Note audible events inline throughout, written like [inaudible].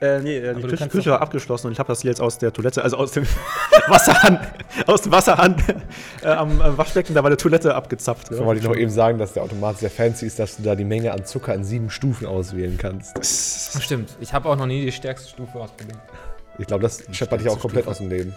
Äh, nee, äh, die Küche, Küche war abgeschlossen und ich habe das hier jetzt aus der Toilette, also aus dem [laughs] Wasserhahn, aus dem Wasserhahn äh, am, am Waschbecken, da war eine Toilette abgezapft. Da wollte ich noch eben sagen, dass der Automat sehr fancy ist, dass du da die Menge an Zucker in sieben Stufen auswählen kannst. Stimmt. Ich habe auch noch nie die stärkste Stufe ausprobiert. Ich glaube, das scheppert dich auch komplett aus dem Leben.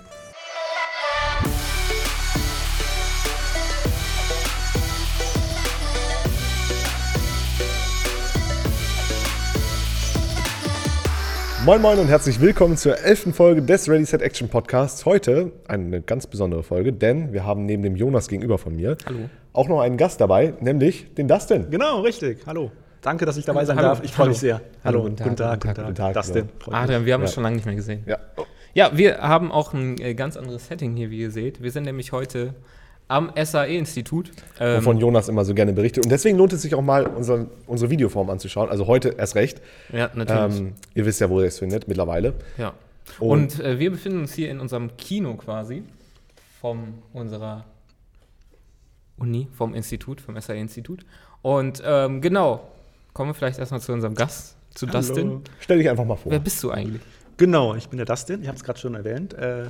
Moin Moin und herzlich willkommen zur elften Folge des Ready Set Action Podcasts. Heute eine ganz besondere Folge, denn wir haben neben dem Jonas gegenüber von mir Hallo. auch noch einen Gast dabei, nämlich den Dustin. Genau, richtig. Hallo. Danke, dass ich dabei sein Hallo. darf. Ich freue mich sehr. Hallo, Hallo, guten guten Tag, guten Tag. Guten Tag, Dustin. mich. Adrian, wir haben uns Ja. schon lange nicht mehr gesehen. Ja. Ja, wir haben auch ein äh, ganz anderes Setting hier, wie ihr seht. Wir sind nämlich heute am SAE-Institut. Ähm, wovon Jonas immer so gerne berichtet. Und deswegen lohnt es sich auch mal, unsere, unsere Videoform anzuschauen. Also heute erst recht. ja, natürlich. Ähm, ihr wisst ja, wo ihr es findet mittlerweile. ja. und- Und, äh, wir befinden uns hier in unserem Kino quasi von unserer Uni, vom Institut, vom SAE-Institut. Und ähm, genau, kommen wir vielleicht erstmal zu unserem Gast, zu Hallo. Dustin. Stell dich einfach mal vor. Wer bist du eigentlich? Genau, ich bin der Dustin, ich habe es gerade schon erwähnt. Äh,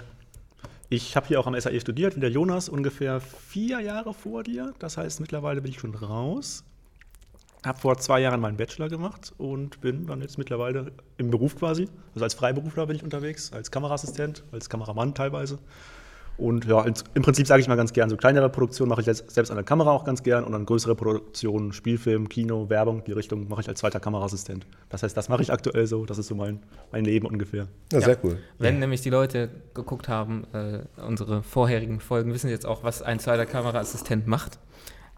ich habe hier auch am SAE studiert, wie der Jonas, ungefähr vier Jahre vor dir. Das heißt, mittlerweile bin ich schon raus. Habe vor zwei Jahren meinen Bachelor gemacht und bin dann jetzt mittlerweile im Beruf quasi. Also als Freiberufler bin ich unterwegs, als Kameraassistent, als Kameramann teilweise. Und ja, im Prinzip sage ich mal ganz gern, so kleinere Produktionen mache ich jetzt selbst an der Kamera auch ganz gern und dann größere Produktionen, Spielfilm, Kino, Werbung, die Richtung mache ich als zweiter Kameraassistent. Das heißt, das mache ich aktuell so, das ist so mein, mein Leben ungefähr. Ja, sehr cool. Wenn nämlich die Leute geguckt haben, äh, unsere vorherigen Folgen, wissen jetzt auch, was ein zweiter Kameraassistent macht.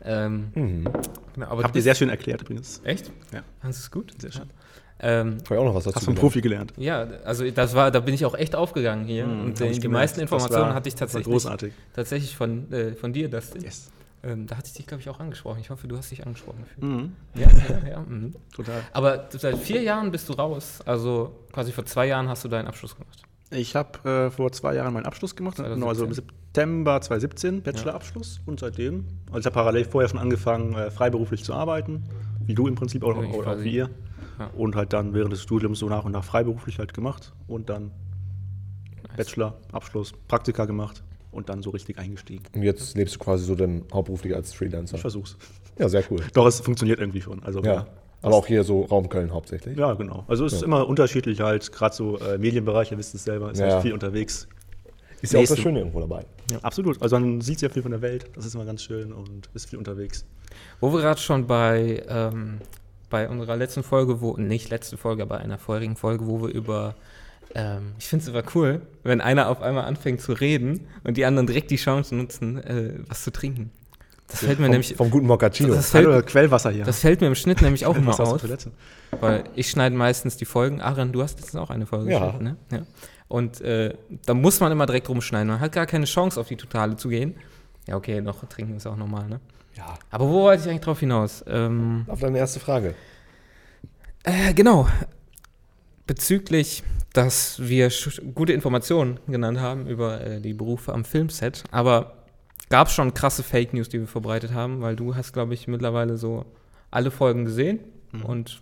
Ähm, Mhm. genau, aber Habt ihr sehr schön erklärt übrigens. Echt? Ja. Fandest du es gut? Sehr schön. Ähm, Habe ich auch noch was dazu Hast vom gelernt. Profi gelernt. ja, also das war, da bin ich auch echt aufgegangen hier. Mhm, und die gemerkt. meisten Informationen war- hatte ich tatsächlich, großartig. tatsächlich von, äh, von dir, Dustin. Yes. Ähm, da hatte ich dich, glaube ich, auch angesprochen. Ich hoffe, du hast dich angesprochen gefühlt. Mhm. Ja, ja, ja. Mhm. Total. Aber seit vier Jahren bist du raus. Also quasi vor zwei Jahren hast du deinen Abschluss gemacht. Ich habe äh, vor zwei Jahren meinen Abschluss gemacht, 2017. genau, also im September 2017, Bachelorabschluss. Und seitdem, also ich habe parallel vorher schon angefangen, äh, freiberuflich zu arbeiten, wie du im Prinzip auch, Ja, auch quasi. wie ihr. Ja. Und halt dann während des Studiums so nach und nach freiberuflich halt gemacht und dann Bachelor, Abschluss, Praktika gemacht und dann so richtig eingestiegen. Und jetzt lebst du quasi so dann hauptberuflich als Freelancer. Ich versuch's. Ja, sehr cool. Doch, es funktioniert irgendwie schon. Also, Ja. Aber auch hier so Raum Köln hauptsächlich. Ja, genau. Also es ist Ja. immer unterschiedlich halt, gerade so äh, Medienbereich, ihr wisst es selber, ist Ja. halt viel unterwegs. Ist ja auch das. Schöne irgendwo dabei. Absolut. Also man sieht sehr viel von der Welt, das ist immer ganz schön und ist viel unterwegs. Wo wir gerade schon bei, ähm, bei unserer letzten Folge, wo, nicht letzte Folge, aber einer vorherigen Folge, wo wir über, ähm, ich finde es immer cool, wenn einer auf einmal anfängt zu reden und die anderen direkt die Chance nutzen, äh, was zu trinken. Das fällt mir Vom, nämlich, vom guten Moccacino. das fällt, Hallo, Quellwasser hier. das fällt mir im Schnitt nämlich auch immer aus weil ich schneide meistens die Folgen. Aaron, du hast jetzt auch eine Folge Ja. geschnitten, ne? Ja. Und äh, da muss man immer direkt rumschneiden. Man hat gar keine Chance, auf die Totale zu gehen. Ja, okay, noch trinken ist auch normal, ne? ja. Aber wo wollte ich eigentlich drauf hinaus? Ähm, Auf deine erste Frage. Äh, genau. Bezüglich, dass wir gute Informationen genannt haben über äh, die Berufe am Filmset, aber gab es schon krasse Fake News, die wir verbreitet haben, weil du hast, glaube ich, mittlerweile so alle Folgen gesehen Mhm. und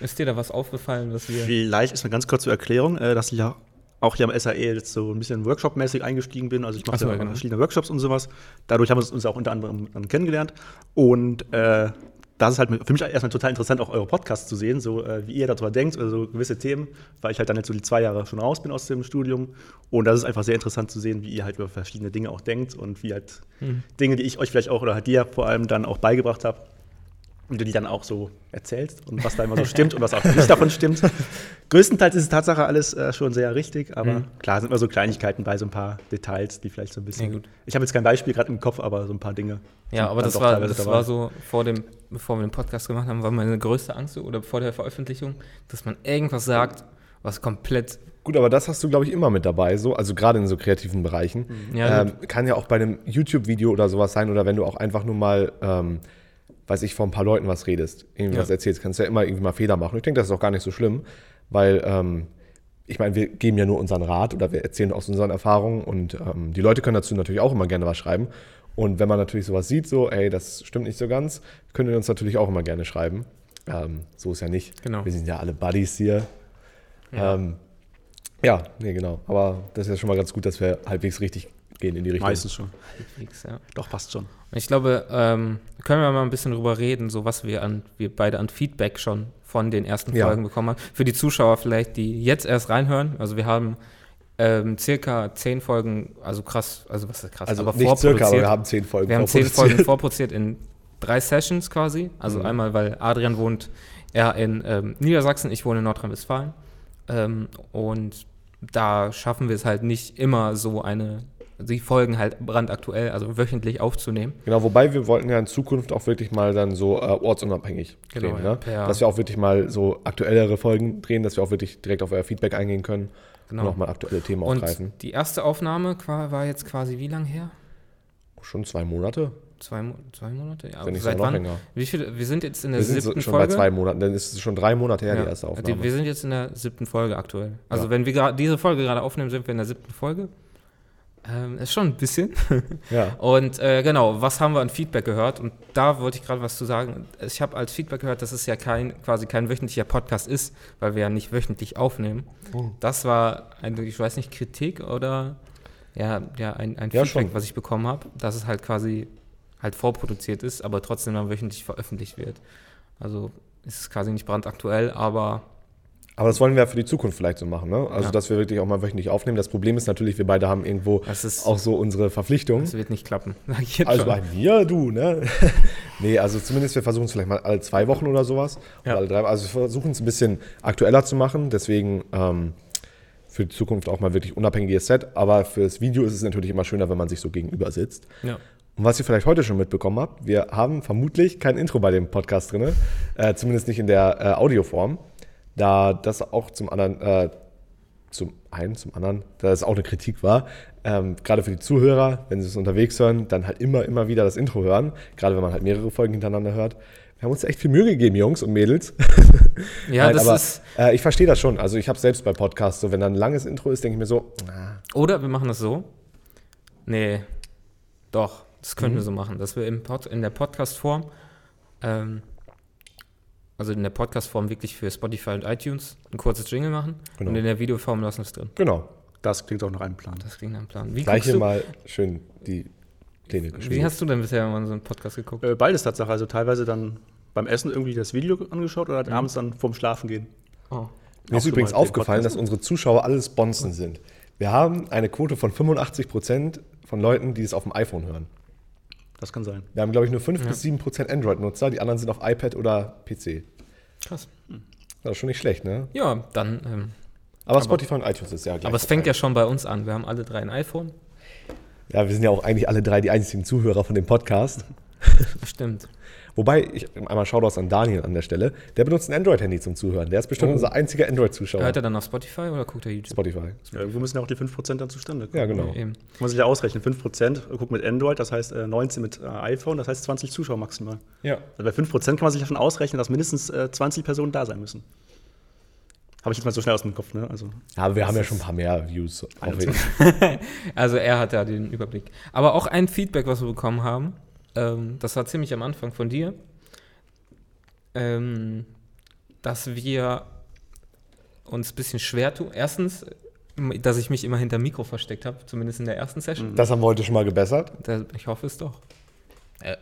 ist dir da was aufgefallen, was wir... Vielleicht ist eine ganz kurze Erklärung, äh, dass ich ja auch hier am SAE jetzt so ein bisschen workshopmäßig eingestiegen bin. Also ich mache Ach so, ja genau. verschiedene Workshops und sowas. Dadurch haben wir uns auch unter anderem kennengelernt. Und äh, das ist halt für mich erstmal total interessant, auch eure Podcasts zu sehen, so äh, wie ihr darüber denkt, also so gewisse Themen, weil ich halt dann jetzt so die zwei Jahre schon raus bin aus dem Studium. Und das ist einfach sehr interessant zu sehen, wie ihr halt über verschiedene Dinge auch denkt und wie halt Hm. Dinge, die ich euch vielleicht auch oder halt dir vor allem dann auch beigebracht habe, wie du die dann auch so erzählst und was da immer so stimmt und was auch nicht davon stimmt. Größtenteils ist es Tatsache alles äh, schon sehr richtig, aber Mhm. klar sind immer so Kleinigkeiten bei so ein paar Details, die vielleicht so ein bisschen. Ja, gut. Ich habe jetzt kein Beispiel gerade im Kopf, aber so ein paar Dinge. Ja, aber das war, das dabei. war so vor dem, bevor wir den Podcast gemacht haben, war meine größte Angst oder vor der Veröffentlichung, dass man irgendwas sagt, was komplett Gut, aber das hast du, glaube ich, immer mit dabei, so, also gerade in so kreativen Bereichen. Ja, ähm, kann ja auch bei einem YouTube-Video oder sowas sein oder wenn du auch einfach nur mal, ähm, weiß ich, vor ein paar Leuten was redest, irgendwie Ja. was erzählst, kannst du ja immer irgendwie mal Fehler machen. Ich denke, das ist auch gar nicht so schlimm, weil ähm, ich meine, wir geben ja nur unseren Rat oder wir erzählen aus unseren Erfahrungen und ähm, die Leute können dazu natürlich auch immer gerne was schreiben. Und wenn man natürlich sowas sieht, so, ey, das stimmt nicht so ganz, können wir uns natürlich auch immer gerne schreiben. Ähm, so ist ja nicht. Genau. Wir sind ja alle Buddies hier. Ja. Ähm, ja, nee, genau. Aber das ist ja schon mal ganz gut, dass wir halbwegs richtig gehen in die Richtung. Meistens schon. Halbwegs, ja. Doch, passt schon. Ich glaube, ähm, können wir mal ein bisschen drüber reden, so was wir an, wir beide an Feedback schon von den ersten Ja. Folgen bekommen haben. Für die Zuschauer vielleicht, die jetzt erst reinhören. Also wir haben ähm, circa zehn Folgen, also krass, also was ist krass, Also aber nicht circa, aber vorproduziert. wir haben zehn Folgen Wir haben zehn vorproduziert. Folgen vorproduziert in drei Sessions quasi. Also Mhm. einmal, weil Adrian wohnt er in ähm, Niedersachsen, ich wohne in Nordrhein-Westfalen. Ähm, und da schaffen wir es halt nicht immer so eine, die Folgen halt brandaktuell, also wöchentlich aufzunehmen. Genau, wobei wir wollten ja in Zukunft auch wirklich mal dann so äh, ortsunabhängig Genau, drehen. ne? Dass wir auch wirklich mal so aktuellere Folgen drehen, dass wir auch wirklich direkt auf euer Feedback eingehen können Genau. und auch mal aktuelle Themen Und aufgreifen. die erste Aufnahme war jetzt quasi wie lang her? Schon zwei Monate, Zwei, zwei Monate? Ja, wenn nicht seit wann? länger. Wie viele? Wir sind jetzt in der Wir sind siebten so, schon Folge. bei zwei Monaten, dann ist es schon drei Monate her, Ja, die erste Aufnahme. Wir sind jetzt in der siebten Folge aktuell. Also Ja. wenn wir gerade diese Folge gerade aufnehmen, sind wir in der siebten Folge. Ähm, ist schon ein bisschen. [laughs] ja. Und äh, genau, was haben wir an Feedback gehört? Und da wollte ich gerade was zu sagen. Ich habe als Feedback gehört, dass es ja kein, quasi kein wöchentlicher Podcast ist, weil wir ja nicht wöchentlich aufnehmen. Oh. Das war eine, ich weiß nicht, Kritik oder ja, ja ein, ein Ja, Feedback, schon. was ich bekommen habe, dass es halt quasi halt vorproduziert ist, aber trotzdem dann wöchentlich veröffentlicht wird. Also ist es quasi nicht brandaktuell, aber Aber das wollen wir ja für die Zukunft vielleicht so machen, ne? Also, Ja. dass wir wirklich auch mal wöchentlich aufnehmen. Das Problem ist natürlich, wir beide haben irgendwo auch so unsere Verpflichtung. das wird nicht klappen. [laughs] Also schon. bei mir, du, ne? [laughs] nee, also zumindest wir versuchen es vielleicht mal alle zwei Wochen oder sowas. Ja. Oder alle drei, also wir versuchen es ein bisschen aktueller zu machen. Deswegen ähm, für die Zukunft auch mal wirklich unabhängiges Set. Aber fürs Video ist es natürlich immer schöner, wenn man sich so gegenüber sitzt. Ja. Und was ihr vielleicht heute schon mitbekommen habt, wir haben vermutlich kein Intro bei dem Podcast drin, äh, zumindest nicht in der äh, Audioform, da das auch zum anderen, äh, zum einen, zum anderen, da es auch eine Kritik war, ähm, gerade für die Zuhörer, wenn sie es unterwegs hören, dann halt immer, immer wieder das Intro hören, gerade wenn man halt mehrere Folgen hintereinander hört. Wir haben uns echt viel Mühe gegeben, Jungs und Mädels. [laughs] Ja, Nein, das aber, ist. Äh, ich verstehe das schon. Also ich habe selbst bei Podcasts so, wenn da ein langes Intro ist, denke ich mir so, ah, Oder wir machen das so. Nee, doch, das könnten Mhm. wir so machen, dass wir im Pod, in der Podcast-Form, ähm, also in der Podcast-Form wirklich für Spotify und iTunes ein kurzes Jingle machen Genau. und in der Videoform lassen wir es drin. genau. Das klingt auch nach einem Plan. Das klingt nach einem Plan. Wie, Gleich guckst hier du, mal schön die Pläne wie hast du denn bisher mal so einen Podcast geguckt? Äh, beides Tatsache. Also teilweise dann beim Essen irgendwie das Video angeschaut oder halt abends dann vorm Schlafen gehen. Oh. Mir ist übrigens aufgefallen, dass unsere Zuschauer alle Sponsen sind. Wir haben eine Quote von 85 Prozent von Leuten, die es auf dem iPhone hören. Das kann sein. Wir haben, glaube ich, nur 5 bis 7 Prozent Android-Nutzer. Die anderen sind auf iPad oder PC. Krass. Das ist schon nicht schlecht, ne? Ja, dann. Ähm, Aber, Spotify und iTunes ist ja gleich. aber es fängt ja schon bei uns an. Wir haben alle drei ein iPhone. Ja, wir sind ja auch eigentlich alle drei die einzigen Zuhörer von dem Podcast. [laughs] Stimmt. Wobei, ich einmal Shoutouts an Daniel an der Stelle. Der benutzt ein Android-Handy zum Zuhören. Der ist bestimmt Oh. unser einziger Android-Zuschauer. Hört er dann auf Spotify oder guckt er YouTube? Spotify. Ja, irgendwo müssen ja auch die 5% dann zustande kommen. Ja, genau. Eben. Muss man sich ja ausrechnen. 5% guckt mit Android, das heißt äh, 19 mit äh, iPhone, das heißt 20 Zuschauer maximal. Ja. Also bei 5% kann man sich ja schon ausrechnen, dass mindestens äh, 20 Personen da sein müssen. Habe ich jetzt mal so schnell aus dem Kopf, ne? Also, Aber wir haben ja schon ein paar mehr Views. Auf 21. [laughs] Also er hat ja den Überblick. Aber auch ein Feedback, was wir bekommen haben, ähm, das war ziemlich am Anfang von dir, ähm, dass wir uns ein bisschen schwer tun. Erstens, dass ich mich immer hinter Mikro versteckt habe, zumindest in der ersten Session. Das haben wir heute schon mal gebessert. Da, ich hoffe es doch. Äh, äh.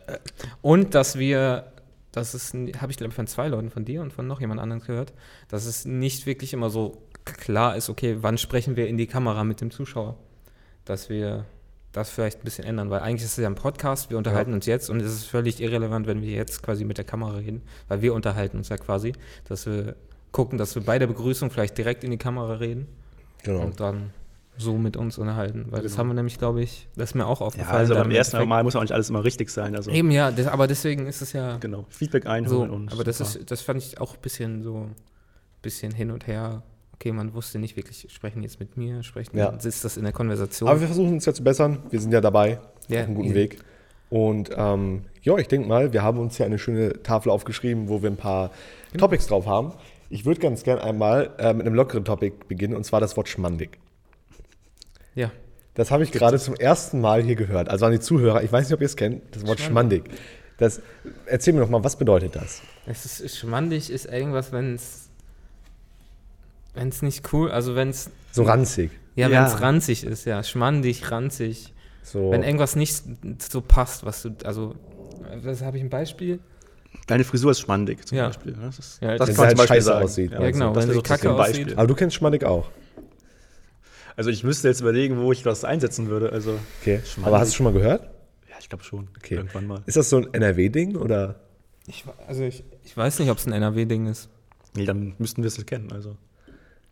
Und dass wir, das ist, habe ich glaube ich von zwei Leuten, von dir und von noch jemand anderem gehört, dass es nicht wirklich immer so klar ist, okay, wann sprechen wir in die Kamera mit dem Zuschauer. Dass wir das vielleicht ein bisschen ändern, weil eigentlich ist es ja ein Podcast, wir unterhalten uns jetzt und es ist völlig irrelevant, wenn wir jetzt quasi mit der Kamera reden, weil wir unterhalten uns ja quasi, dass wir gucken, dass wir bei der Begrüßung vielleicht direkt in die Kamera reden Genau. und dann so mit uns unterhalten, weil das Genau. haben wir nämlich, glaube ich, das ist mir auch ja, aufgefallen. also dann beim im ersten. Mal muss auch nicht alles immer richtig sein. Also, Eben ja, das, aber deswegen ist es ja genau. Feedback so. einholen und. Aber das, super. ist, das fand ich auch ein bisschen so, bisschen hin und her. Okay, man wusste nicht wirklich, sprechen jetzt mit mir, sprechen, Ja. ist das in der Konversation? Aber wir versuchen uns ja zu bessern. Wir sind ja dabei. Ja, auf einem guten easy. Weg. Und ähm, ja, ich denke mal, wir haben uns ja eine schöne Tafel aufgeschrieben, wo wir ein paar Genau. Topics drauf haben. Ich würde ganz gern einmal äh, mit einem lockeren Topic beginnen, und zwar das Wort schmandig. ja, Das habe ich gerade zum ersten Mal hier gehört. Also an die Zuhörer, ich weiß nicht, ob ihr es kennt, das Wort schmandig. Das, erzähl mir noch mal, was bedeutet das? es ist schmandig, ist irgendwas, wenn es Wenn es nicht cool, also wenn es, So ranzig. ja, Ja. wenn es ranzig ist, ja, schmandig, ranzig. So. Wenn irgendwas nicht so passt, was du, also, das habe ich ein Beispiel. Deine Frisur ist schmandig zum Ja. Beispiel. ne? Das, ist, Ja, das wenn kann man halt zum Beispiel sagen. aussieht. Ja, genau, das wenn sie so kacke aussieht. Aber du kennst schmandig auch. Also ich müsste jetzt überlegen, wo ich das einsetzen würde. Also Okay. Schmandig. Aber hast du schon mal gehört? ja, ich glaube schon. Okay. Irgendwann mal. Ist das so ein NRW-Ding oder? Ich, also ich, ich weiß nicht, ob es ein NRW-Ding ist. Nee, dann müssten wir es kennen. Also.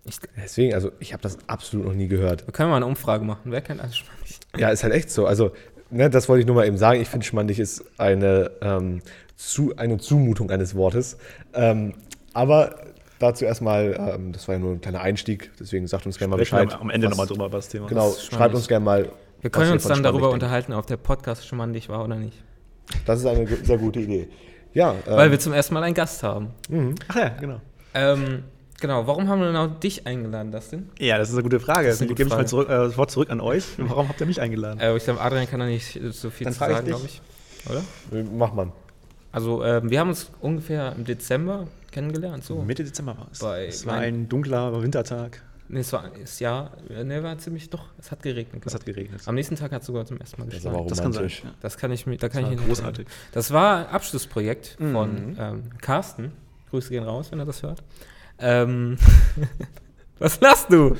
Ich, Deswegen, also ich habe das absolut noch nie gehört. wir können mal eine Umfrage machen. Wer kennt alles schmandig? Ja, ist halt echt so. Also, ne, das wollte ich nur mal eben sagen. Ich finde, schmandig ist eine, ähm, zu, eine Zumutung eines Wortes. Ähm, aber dazu erstmal, ähm, das war ja nur ein kleiner Einstieg, deswegen sagt uns gerne mal Bescheid. am Ende was- nochmal drüber über das Thema. Genau, ist schreibt uns gerne mal. Wir können uns dann darüber denkt. unterhalten, ob der Podcast schmandig war oder nicht. Das ist eine sehr gute Idee. Ja, ähm, Weil wir zum ersten Mal einen Gast haben. Ach ja, genau. Ähm, genau, warum haben wir genau dich eingeladen, Dustin? Ja, das ist eine gute Frage. Das gute gebe ich mal zurück, äh, das Wort zurück an euch. Warum habt ihr mich eingeladen? Äh, ich glaube, Adrian kann da nicht so viel Dann zu sagen, glaube ich. Oder? mach mal. Also, ähm, wir haben uns ungefähr im Dezember kennengelernt. So. Mitte Dezember war es. Bei Es war mein- ein dunkler Wintertag. Nee, es war das Jahr, äh, nee, war ziemlich, doch, es hat geregnet. Es hat geregnet. Am nächsten Tag hat es sogar zum ersten Mal Das geschneit. aber Das kann sein. Ja. Das kann ich mir, da kann Das ich war großartig. Das war ein Abschlussprojekt Mhm. von ähm, Carsten. Grüße gehen raus, wenn er das hört. Ähm, [laughs] [laughs] was lachst du?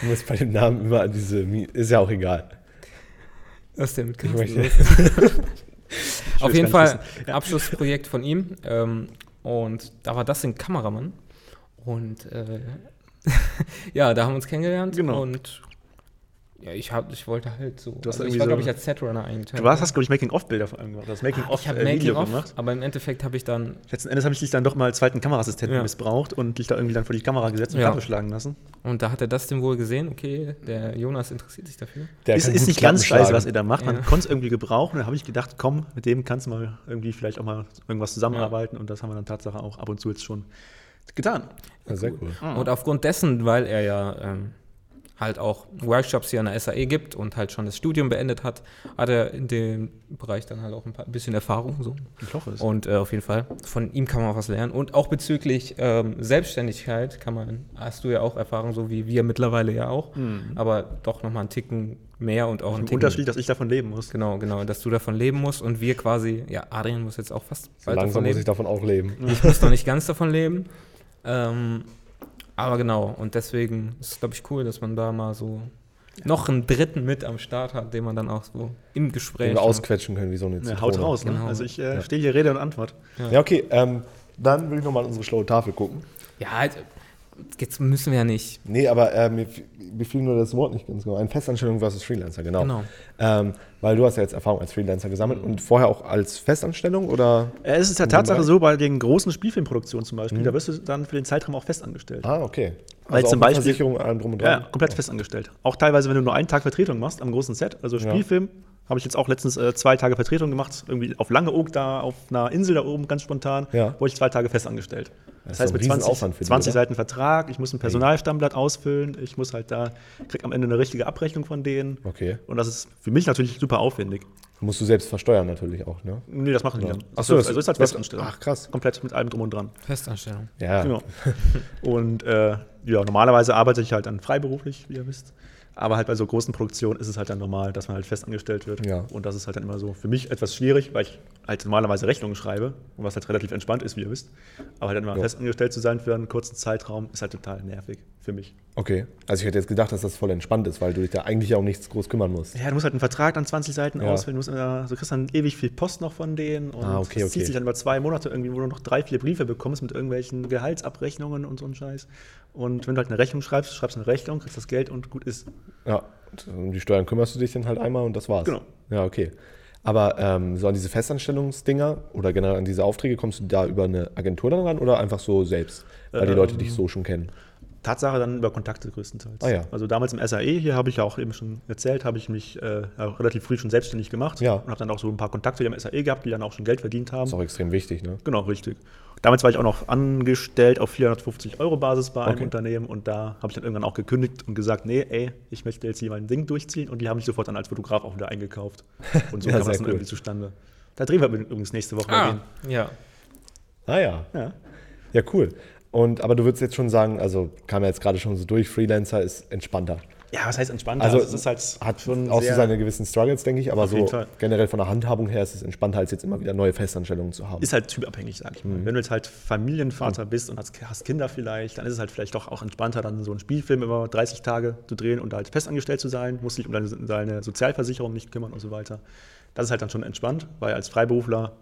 Du musst bei dem Namen immer an diese. Ist ja auch egal. Was denn mit? Ich [laughs] Auf jeden Fall. Ja. Abschlussprojekt von ihm. Ähm, und da war das ein Kameramann. Und äh, ja, da haben wir uns kennengelernt. Genau. Und ja, ich, hab, ich wollte halt so. Du hast also ich war, so- glaube ich, als Setrunner eingetragen. Du warst, hast, glaube ich, Making-of-Bilder vor allem gemacht. Das Ah, ich habe Making-of-Video Making-of, gemacht. aber im Endeffekt habe ich dann Letzten Endes habe ich dich dann doch mal als zweiten Kameraassistenten Ja. missbraucht und dich da irgendwie dann vor die Kamera gesetzt und Ja. Schlagen lassen. Und da hat er das denn wohl gesehen, okay, der Jonas interessiert sich dafür. der ist ist nicht ganz scheiße, was ihr da macht. Man Ja. konnte es irgendwie gebrauchen. Da habe ich gedacht, komm, mit dem kannst du mal irgendwie vielleicht auch mal irgendwas zusammenarbeiten. Und das haben wir dann Tatsache auch ab und zu jetzt schon getan. Ja, sehr cool. Und aufgrund dessen, weil er ja ähm, halt auch Workshops hier an der SAE gibt und halt schon das Studium beendet hat, hat er in dem Bereich dann halt auch ein paar, bisschen Erfahrung. So. Ich hoffe es. Und äh, auf jeden Fall, von ihm kann man auch was lernen. Und auch bezüglich ähm, Selbstständigkeit kann man, hast du ja auch Erfahrung, so wie wir mittlerweile ja auch, aber doch nochmal einen Ticken mehr und auch einen Ein. Unterschied, dass ich davon leben muss. Genau, genau, dass du davon leben musst und wir quasi, ja, Adrian muss jetzt auch fast So bald langsam davon muss leben. ich davon auch leben. Ich muss noch nicht ganz davon leben. Ähm, aber genau, und deswegen ist es, glaube ich, cool, dass man da mal so noch einen Dritten mit am Start hat, den man dann auch so im Den Gespräch. wir ausquetschen können wie so eine Ja, Zitrone. haut raus, ne? Genau. Also ich äh, Ja. stehe hier Rede und Antwort. Ja, okay. Ähm, dann will ich nochmal an unsere schlaue Tafel gucken. Ja, halt, jetzt müssen wir ja nicht. Nee, aber äh, mir, mir fiel nur das Wort nicht ganz genau. Ein Festanstellung versus Freelancer, genau. Genau. Ähm, weil du hast ja jetzt Erfahrung als Freelancer gesammelt und vorher auch als Festanstellung oder? Äh, Es ist ja Tatsache so, bei den großen Spielfilmproduktionen zum Beispiel, Mhm. da wirst du dann für den Zeitraum auch festangestellt. Ah, okay. Weil auch zum mit Beispiel- Versicherung, allem drum und Ja, dran. komplett festangestellt. Auch teilweise, wenn du nur einen Tag Vertretung machst am großen Set, also Ja. Habe ich jetzt auch letztens äh, zwei Tage Vertretung gemacht, irgendwie auf Langeoog da, auf einer Insel da oben, ganz spontan, Ja. wurde ich zwei Tage festangestellt. Das Das, heißt, mit 20, Riesenaufwand für die, 20 oder? Seiten Vertrag, ich muss ein Personalstammblatt ausfüllen, ich muss halt da, krieg am Ende eine richtige Abrechnung von denen. Okay. Und das ist für mich natürlich super aufwendig. Musst du selbst versteuern natürlich auch, ne? Nee, das machen die Ja. dann. Ach so, das- also ist halt Festanstellung. ach, krass. Komplett mit allem drum und dran. Festanstellung. Ja. Genau. Und äh, ja, normalerweise arbeite ich halt dann freiberuflich, wie ihr wisst. Aber halt bei so großen Produktionen ist es halt dann normal, dass man halt festangestellt wird. Ja. Und das ist halt dann immer so für mich etwas schwierig, weil ich halt normalerweise Rechnungen schreibe und was halt relativ entspannt ist, wie ihr wisst. Aber halt dann immer Ja. festangestellt zu sein für einen kurzen Zeitraum ist halt total nervig für mich. Okay. Also ich hätte jetzt gedacht, dass das voll entspannt ist, weil du dich da eigentlich ja um nichts groß kümmern musst. Ja, du musst halt einen Vertrag dann 20 Seiten Ja. ausfüllen, du, musst immer, du kriegst dann ewig viel Post noch von denen und Ah, okay, das okay. zieht sich dann über zwei Monate irgendwie, wo du noch drei, vier Briefe bekommst mit irgendwelchen Gehaltsabrechnungen und so ein Scheiß. Und wenn du halt eine Rechnung schreibst, schreibst eine Rechnung, kriegst das Geld und gut ist. Ja. Um die Steuern kümmerst du dich dann halt einmal und das war's. Genau. Ja, okay. Aber ähm, so an diese Festanstellungsdinger oder generell an diese Aufträge kommst du da über eine Agentur dann ran oder einfach so selbst, weil die Ähm, Leute dich so schon kennen? Tatsache dann über Kontakte größtenteils. Ah, ja. Also damals im SAE, hier habe ich ja auch eben schon erzählt, habe ich mich äh, relativ früh schon selbstständig gemacht Ja. und habe dann auch so ein paar Kontakte hier im SAE gehabt, die dann auch schon Geld verdient haben. Das ist auch extrem wichtig, ne? Genau, richtig. Damals war ich auch noch angestellt auf 450 Euro Basis bei einem Okay. Unternehmen und da habe ich dann irgendwann auch gekündigt und gesagt, nee, ey, ich möchte jetzt hier mein Ding durchziehen und die haben mich sofort dann als Fotograf auch wieder eingekauft. [laughs] Und so Ja, kam das dann cool. irgendwie zustande. Da drehen wir übrigens nächste Woche Ah, ja. Ah. Ja. Ja, cool. Und, aber du würdest jetzt schon sagen, also kam ja jetzt gerade schon so durch, Freelancer ist entspannter. Ja, was heißt entspannter? Also es ist halt Hat schon auch so seine gewissen Struggles, denke ich, aber so generell von der Handhabung her ist es entspannter, als jetzt immer wieder neue Festanstellungen zu haben. ist halt typabhängig, sag ich mal. Mhm. Wenn du jetzt halt Familienvater bist und hast, hast Kinder vielleicht, dann ist es halt vielleicht doch auch entspannter, dann so einen Spielfilm über 30 Tage zu drehen und halt festangestellt zu sein, musst dich um deine, deine Sozialversicherung nicht kümmern und so weiter. Das ist halt dann schon entspannt, weil als Freiberufler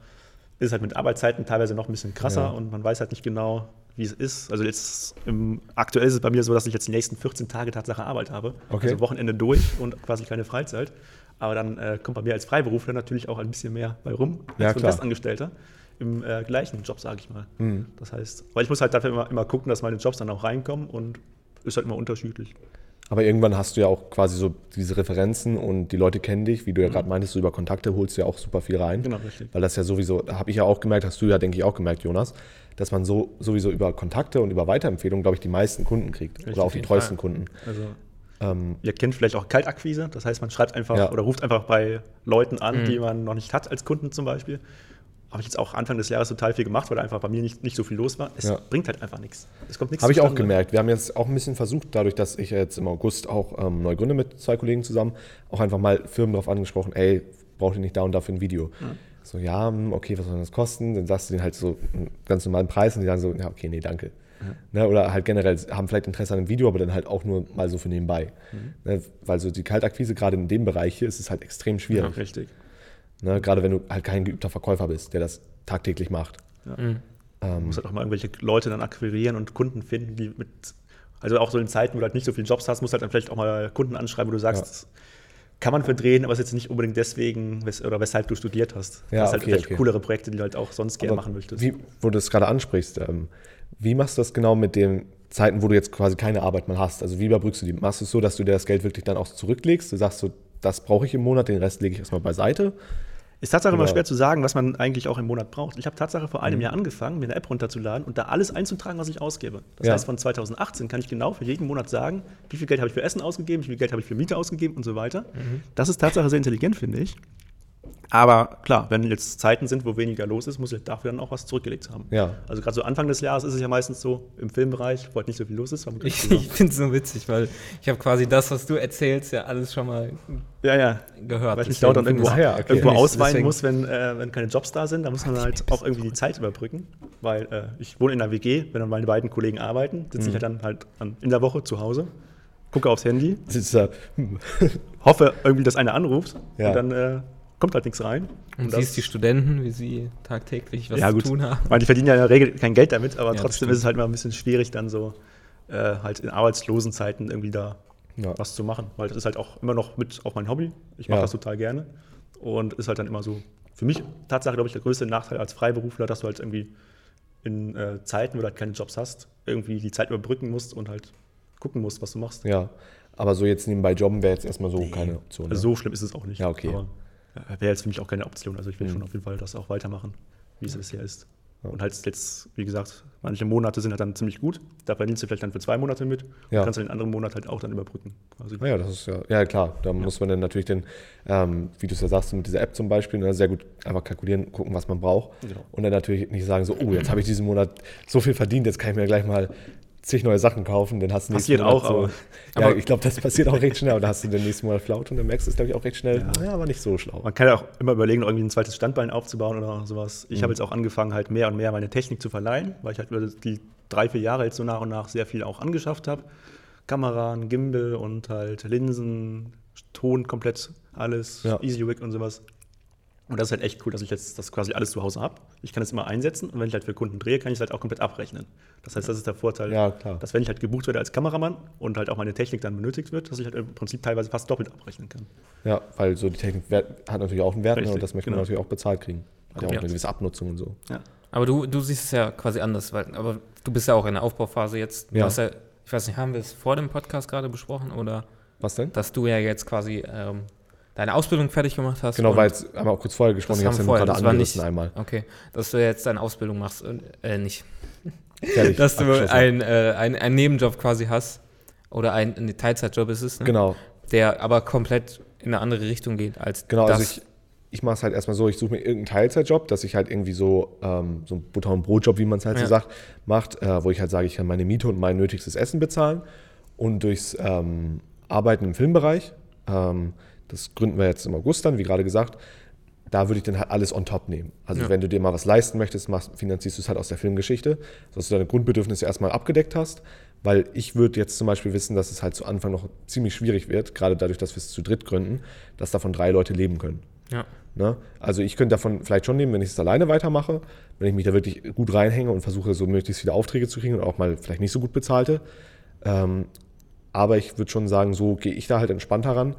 ist es halt mit Arbeitszeiten teilweise noch ein bisschen krasser Ja. und man weiß halt nicht genau, wie es ist. Also jetzt im, aktuell ist es bei mir so, dass ich jetzt die nächsten 14 Tage Tatsache Arbeit habe. Okay. Also Wochenende durch und quasi keine Freizeit. Aber dann äh, kommt bei mir als Freiberufler natürlich auch ein bisschen mehr bei rum als Ja, für. Festangestellter im äh, gleichen Job, sage ich mal. Mhm. Das heißt, weil ich muss halt dafür immer, immer gucken, dass meine Jobs dann auch reinkommen und ist halt immer unterschiedlich. Aber irgendwann hast du ja auch quasi so diese Referenzen und die Leute kennen dich, wie du ja gerade meintest, so über Kontakte holst du ja auch super viel rein. Mhm. Genau, richtig. Weil das ja sowieso, habe ich ja auch gemerkt, hast du ja, denke ich, auch gemerkt, Jonas, dass man so sowieso über Kontakte und über Weiterempfehlungen, glaube ich, die meisten Kunden kriegt. Richtig, oder auch die treuesten Fall. Kunden. Also Ähm, ihr kennt vielleicht auch Kaltakquise, das heißt, man schreibt einfach Ja. oder ruft einfach bei Leuten an, Mhm. die man noch nicht hat als Kunden zum Beispiel. Habe ich jetzt auch Anfang des Jahres total viel gemacht, weil einfach bei mir nicht, nicht so viel los war. Es Ja. bringt halt einfach nichts. Es kommt nichts Habe ich auch gemerkt. Wir haben jetzt auch ein bisschen versucht, dadurch, dass ich jetzt im August auch ähm, neu gründe mit zwei Kollegen zusammen, auch einfach mal Firmen darauf angesprochen, ey, braucht ihr nicht da und dafür ein Video? So, ja, hm, okay, was soll das kosten? Dann sagst du denen halt so einen ganz normalen Preis und die sagen so, ja, okay, nee, danke. Ne, oder halt generell haben vielleicht Interesse an einem Video, aber dann halt auch nur mal so für nebenbei. Ne, weil so die Kaltakquise, gerade in dem Bereich hier, ist es halt extrem Ja, schwierig. richtig. Ne, gerade wenn du halt kein geübter Verkäufer bist, der das tagtäglich macht. Mhm. Du Ähm, musst halt auch mal irgendwelche Leute dann akquirieren und Kunden finden, die mit, also auch so in Zeiten, wo du halt nicht so viele Jobs hast, musst du halt dann vielleicht auch mal Kunden anschreiben, wo du sagst, Ja. kann man verdrehen, aber es ist jetzt nicht unbedingt deswegen, wes oder weshalb du studiert hast. Ja, das ist halt okay, vielleicht okay. coolere Projekte, die du halt auch sonst gerne Aber machen möchtest. Wie, wo du das gerade ansprichst, ähm, wie machst du das genau mit den Zeiten, wo du jetzt quasi keine Arbeit mehr hast? Also wie überbrückst du die? Machst du es so, dass du dir das Geld wirklich dann auch zurücklegst? Du sagst so, das brauche ich im Monat, den Rest lege ich erstmal beiseite? Ist Tatsache immer Oder- schwer zu sagen, was man eigentlich auch im Monat braucht. Ich habe Tatsache vor Mhm. einem Jahr angefangen, mir eine App runterzuladen und da alles einzutragen, was ich ausgebe. Das Ja. heißt, von 2018 kann ich genau für jeden Monat sagen, wie viel Geld habe ich für Essen ausgegeben, wie viel Geld habe ich für Miete ausgegeben und so weiter. Mhm. Das ist Tatsache sehr intelligent, finde ich. Aber klar, wenn jetzt Zeiten sind, wo weniger los ist, muss ich dafür dann auch was zurückgelegt haben. Ja. Also gerade so Anfang des Jahres ist es ja meistens so, im Filmbereich, wo halt nicht so viel los ist. Ich, [laughs] ich finde es so witzig, weil ich habe quasi das, was du erzählst, ja alles schon mal ja, ja. gehört. Weil ich nicht dann irgendwo, ja, okay. irgendwo deswegen- muss, wenn, äh, wenn keine Jobs da sind. Da muss man halt auch irgendwie die Zeit überbrücken. Weil äh, ich wohne in einer WG, wenn dann meine beiden Kollegen arbeiten, sitze Mhm. ich halt dann halt an, in der Woche zu Hause, gucke aufs Handy, äh, hm. hoffe irgendwie, dass einer anruft Ja. und dann äh, kommt halt nichts rein. Und das- siehst die Studenten, wie sie tagtäglich was ja, zu gut. tun haben. Ich meine, die verdienen ja in der Regel kein Geld damit, aber Ja, trotzdem ist es halt immer ein bisschen schwierig, dann so äh, halt in arbeitslosen Zeiten irgendwie da Ja. was zu machen. Weil das ist halt auch immer noch mit auch mein Hobby. Ich mache Ja. das total gerne. Und ist halt dann immer so, für mich Tatsache, glaube ich, der größte Nachteil als Freiberufler, dass du halt irgendwie in äh, Zeiten, wo du halt keine Jobs hast, irgendwie die Zeit überbrücken musst und halt gucken musst, was du machst. ja. Aber so jetzt nebenbei jobben wäre jetzt erstmal so keine Option. ne? Also so schlimm ist es auch nicht. Ja, okay. Aber wäre jetzt für mich auch keine Option. Also ich will Mhm. schon auf jeden Fall das auch weitermachen, wie es bisher ist. Ja. Und halt jetzt, wie gesagt, manche Monate sind halt dann ziemlich gut. Da verdienst du vielleicht dann für zwei Monate mit Ja. und kannst du den anderen Monat halt auch dann überbrücken. quasi. Ah Ja, das ist ja, ja klar. Da muss man dann natürlich den, ähm, wie du es ja sagst, mit dieser App zum Beispiel, ne, sehr gut einfach kalkulieren, gucken, was man braucht. Genau. Und dann natürlich nicht sagen so, oh, jetzt habe ich diesen Monat so viel verdient, jetzt kann ich mir gleich mal zig neue Sachen kaufen, dann hast du Passiert Monat auch, aber- ja, aber- ich glaube, das passiert auch recht schnell. Und dann hast du den nächsten Monat Flaut und dann merkst du es, glaube ich, auch recht schnell, ja. Ja. aber nicht so schlau. Man kann ja auch immer überlegen, irgendwie ein zweites Standbein aufzubauen oder sowas. Ich Mhm. habe jetzt auch angefangen, halt mehr und mehr meine Technik zu verleihen, weil ich halt über die drei, vier Jahre jetzt so nach und nach sehr viel auch angeschafft habe. Kamera, ein Gimbal und halt Linsen, Ton komplett alles, Ja. EasyWig und sowas. Und das ist halt echt cool, dass ich jetzt das quasi alles zu Hause habe. Ich kann es immer einsetzen und wenn ich halt für Kunden drehe, kann ich es halt auch komplett abrechnen. Das heißt, das ist der Vorteil, Ja, klar. dass wenn ich halt gebucht werde als Kameramann und halt auch meine Technik dann benötigt wird, dass ich halt im Prinzip teilweise fast doppelt abrechnen kann. Ja, weil so die Technik hat natürlich auch einen Wert ne, Richtig, und das möchte man genau. natürlich auch bezahlt kriegen. Hat ja auch eine gewisse Abnutzung und so. Ja. Aber du, du siehst es ja quasi anders, weil, aber du bist ja auch in der Aufbauphase jetzt. Du Ja. hast ja, ich weiß nicht, haben wir es vor dem Podcast gerade besprochen oder Was denn? dass du ja jetzt quasi ähm, deine Ausbildung fertig gemacht hast? Genau, weil jetzt haben wir auch kurz vorher gesprochen, ich habe es ja nur gerade angerissen nicht- einmal. Okay, dass du jetzt deine Ausbildung machst, und, äh, nicht. Fertig, [laughs] Dass du abgeschlossen. ein, äh, ein, einen Nebenjob quasi hast oder ein, ein Teilzeitjob ist es, ne? Genau, der aber komplett in eine andere Richtung geht als Genau, das. also ich, ich mache es halt erstmal so, ich suche mir irgendeinen Teilzeitjob, dass ich halt irgendwie so, ähm, so einen Butter- und Brotjob, wie man es halt Ja. so sagt, macht, äh, wo ich halt sage, ich kann meine Miete und mein nötigstes Essen bezahlen. Und durchs ähm, Arbeiten im Filmbereich, ähm, das gründen wir jetzt im August dann, wie gerade gesagt, da würde ich dann halt alles on top nehmen. Also Ja. wenn du dir mal was leisten möchtest, machst, finanzierst du es halt aus der Filmgeschichte, sodass du deine Grundbedürfnisse erstmal abgedeckt hast. Weil ich würde jetzt zum Beispiel wissen, dass es halt zu Anfang noch ziemlich schwierig wird, gerade dadurch, dass wir es zu dritt gründen, dass davon drei Leute leben können. Ja. Ne? Also ich könnte davon vielleicht schon nehmen, wenn ich es alleine weitermache, wenn ich mich da wirklich gut reinhänge und versuche, so möglichst viele Aufträge zu kriegen und auch mal vielleicht nicht so gut bezahlte. Ähm, aber ich würde schon sagen, so gehe ich da halt entspannt heran,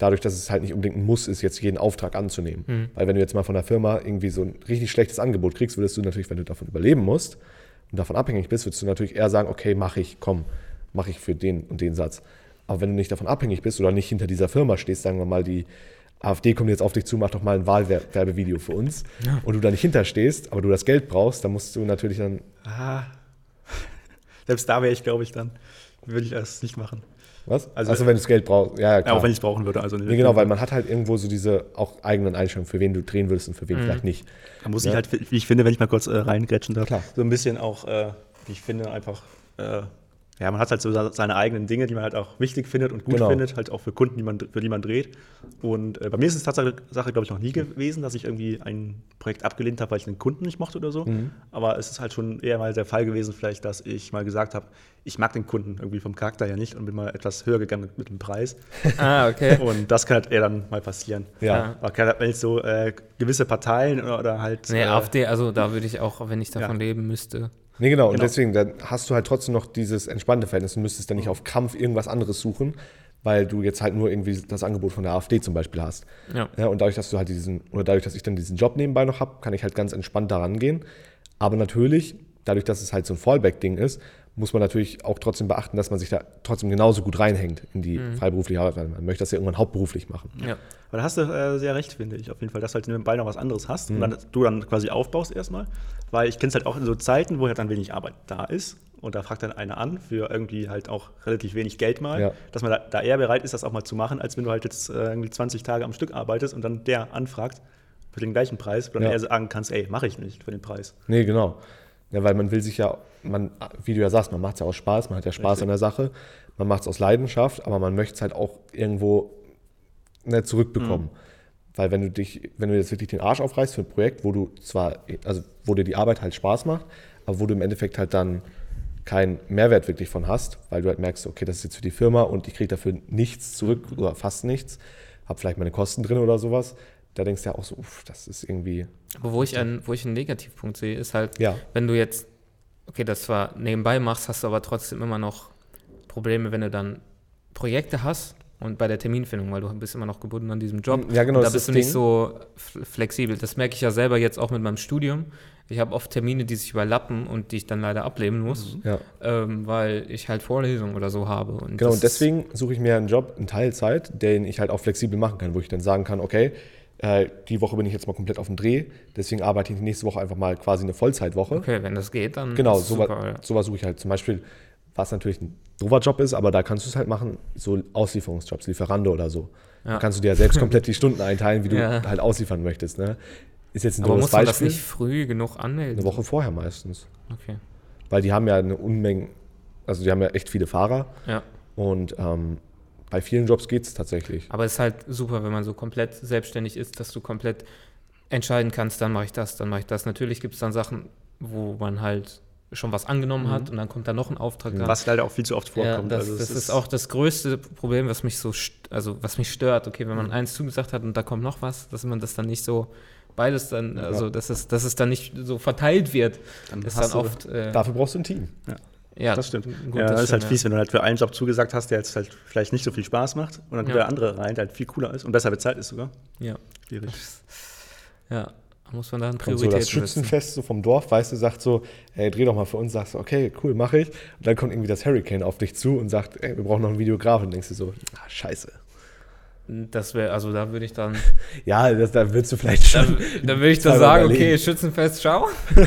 dadurch, dass es halt nicht unbedingt ein Muss ist, jetzt jeden Auftrag anzunehmen. Weil wenn du jetzt mal von der Firma irgendwie so ein richtig schlechtes Angebot kriegst, würdest du natürlich, wenn du davon überleben musst und davon abhängig bist, würdest du natürlich eher sagen, okay, mache ich, komm, mache ich für den und den Satz. Aber wenn du nicht davon abhängig bist oder nicht hinter dieser Firma stehst, sagen wir mal, die AfD kommt jetzt auf dich zu, mach doch mal ein Wahlwerbevideo für uns und du da nicht hinterstehst, aber du das Geld brauchst, dann musst du natürlich dann, Ah. [laughs] Selbst da wäre ich, glaube ich, dann würde ich das nicht machen. Was? Also- Also, wenn du das Geld brauchst, ja, klar. auch wenn ich es brauchen würde. Also Nee, genau, weil man hat halt irgendwo so diese auch eigenen Einstellungen, für wen du drehen würdest und für wen vielleicht nicht. Da muss Ja. ich halt, wie ich finde, wenn ich mal kurz äh, reingrätschen darf, Klar. so ein bisschen auch, äh, wie ich finde, einfach, äh, ja, man hat halt so seine eigenen Dinge, die man halt auch wichtig findet und gut Genau. findet, halt auch für Kunden, die man, für die man dreht. Und äh, bei mir ist es Tatsache, Sache, glaube ich, noch nie gewesen, dass ich irgendwie ein Projekt abgelehnt habe, weil ich einen Kunden nicht mochte oder so. Mhm. Aber es ist halt schon eher mal der Fall gewesen, vielleicht, dass ich mal gesagt habe, ich mag den Kunden irgendwie vom Charakter ja nicht und bin mal etwas höher gegangen mit, mit dem Preis. [laughs] Ah, okay. Und das kann halt eher dann mal passieren. Ja. Aber kann halt, wenn jetzt so äh, gewisse Parteien oder, oder halt. Nee, äh, AfD, also da würde ich auch, wenn ich davon Ja. leben müsste. Nee, genau. Und Genau. deswegen, dann hast du halt trotzdem noch dieses entspannte Verhältnis und müsstest dann nicht auf Kampf irgendwas anderes suchen, weil du jetzt halt nur irgendwie das Angebot von der AfD zum Beispiel hast. Ja. Ja, und dadurch, dass du halt diesen, oder dadurch, dass ich dann diesen Job nebenbei noch habe, kann ich halt ganz entspannt daran gehen. Aber natürlich, dadurch, dass es halt so ein Fallback-Ding ist, muss man natürlich auch trotzdem beachten, dass man sich da trotzdem genauso gut reinhängt in die freiberufliche Arbeit. weil Man möchte das ja irgendwann hauptberuflich machen. Ja. Aber da hast du äh, sehr recht, finde ich, auf jeden Fall, dass du halt nebenbei noch was anderes hast und dann, du dann quasi aufbaust erstmal. Weil ich kenne es halt auch in so Zeiten, wo halt dann wenig Arbeit da ist und da fragt dann einer an für irgendwie halt auch relativ wenig Geld mal, Ja. dass man da, da eher bereit ist, das auch mal zu machen, als wenn du halt jetzt äh, irgendwie 20 Tage am Stück arbeitest und dann der anfragt für den gleichen Preis, wo dann Ja. eher sagen kannst, ey, mache ich nicht für den Preis. Nee, genau. Ja, weil man will sich ja, man, wie du ja sagst, man macht es ja aus Spaß, man hat ja Spaß Richtig. an der Sache, man macht es aus Leidenschaft, aber man möchte es halt auch irgendwo ne, zurückbekommen. Mhm. Weil wenn du dich, wenn du jetzt wirklich den Arsch aufreißt für ein Projekt, wo du zwar, also wo dir die Arbeit halt Spaß macht, aber wo du im Endeffekt halt dann keinen Mehrwert wirklich von hast, weil du halt merkst, okay, das ist jetzt für die Firma und ich kriege dafür nichts zurück oder fast nichts, habe vielleicht meine Kosten drin oder sowas, da denkst du ja auch so, uff, das ist irgendwie, Aber wo ich, einen, wo ich einen Negativpunkt sehe, ist halt, ja, wenn du jetzt, okay, das zwar nebenbei machst, hast du aber trotzdem immer noch Probleme, wenn du dann Projekte hast und bei der Terminfindung, weil du bist immer noch gebunden an diesem Job. Ja, genau, Und da das bist du nicht so flexibel. Das merke ich ja selber jetzt auch mit meinem Studium. Ich habe oft Termine, die sich überlappen und die ich dann leider ablehnen muss, ja. ähm, weil ich halt Vorlesungen oder so habe. Und Genau, und deswegen suche ich mir einen Job in Teilzeit, den ich halt auch flexibel machen kann, wo ich dann sagen kann, okay, äh, die Woche bin ich jetzt mal komplett auf dem Dreh, deswegen arbeite ich nächste Woche einfach mal quasi eine Vollzeitwoche. Okay, wenn das geht, dann Genau, ist sowas, super, ja. sowas suche ich halt. Zum Beispiel, was natürlich ein doofer Job ist, aber da kannst du es halt machen, so Auslieferungsjobs, Lieferando oder so. Da Ja. kannst du dir ja selbst komplett die Stunden einteilen, wie du [laughs] Ja. halt ausliefern möchtest. Ne? Ist jetzt ein Aber doofes muss man das Beispiel. nicht früh genug anmelden? Eine Woche vorher meistens. Okay. Weil die haben ja eine Unmenge, also die haben ja echt viele Fahrer Ja. und ähm, bei vielen Jobs geht es tatsächlich. Aber es ist halt super, wenn man so komplett selbstständig ist, dass du komplett entscheiden kannst, dann mache ich das, dann mache ich das. Natürlich gibt es dann Sachen, wo man halt schon was angenommen hat und dann kommt da noch ein Auftrag dran. Was leider auch viel zu oft ja, vorkommt. das, Also das ist auch das größte Problem, was mich so, st- also was mich stört. Okay, wenn man eins zugesagt hat und da kommt noch was, dass man das dann nicht so beides dann, also dass es, dass es dann nicht so verteilt wird. Dann ist dann oft, äh, Dafür brauchst du ein Team. ja, das stimmt. Gut, ja, das ist halt fies, wenn du halt für einen Job zugesagt hast, der jetzt halt vielleicht nicht so viel Spaß macht und dann Ja. der andere rein, der halt viel cooler ist und besser bezahlt ist sogar. Ja, Schwierig. ja. Muss man dann Kommt so Prioritäten das. Schützenfest so vom Dorf, weißt du, sagt so, ey, dreh doch mal für uns, sagst du, okay, cool, mache ich. Und dann kommt irgendwie das Hurricane auf dich zu und sagt, ey, wir brauchen noch einen Videografen. Und denkst du so, ah, scheiße. Das wäre, also da würde ich dann, [laughs] Ja, das, da würdest du vielleicht schon. da würde ich dann sagen, überlegen. okay, Schützenfest, ciao. [laughs]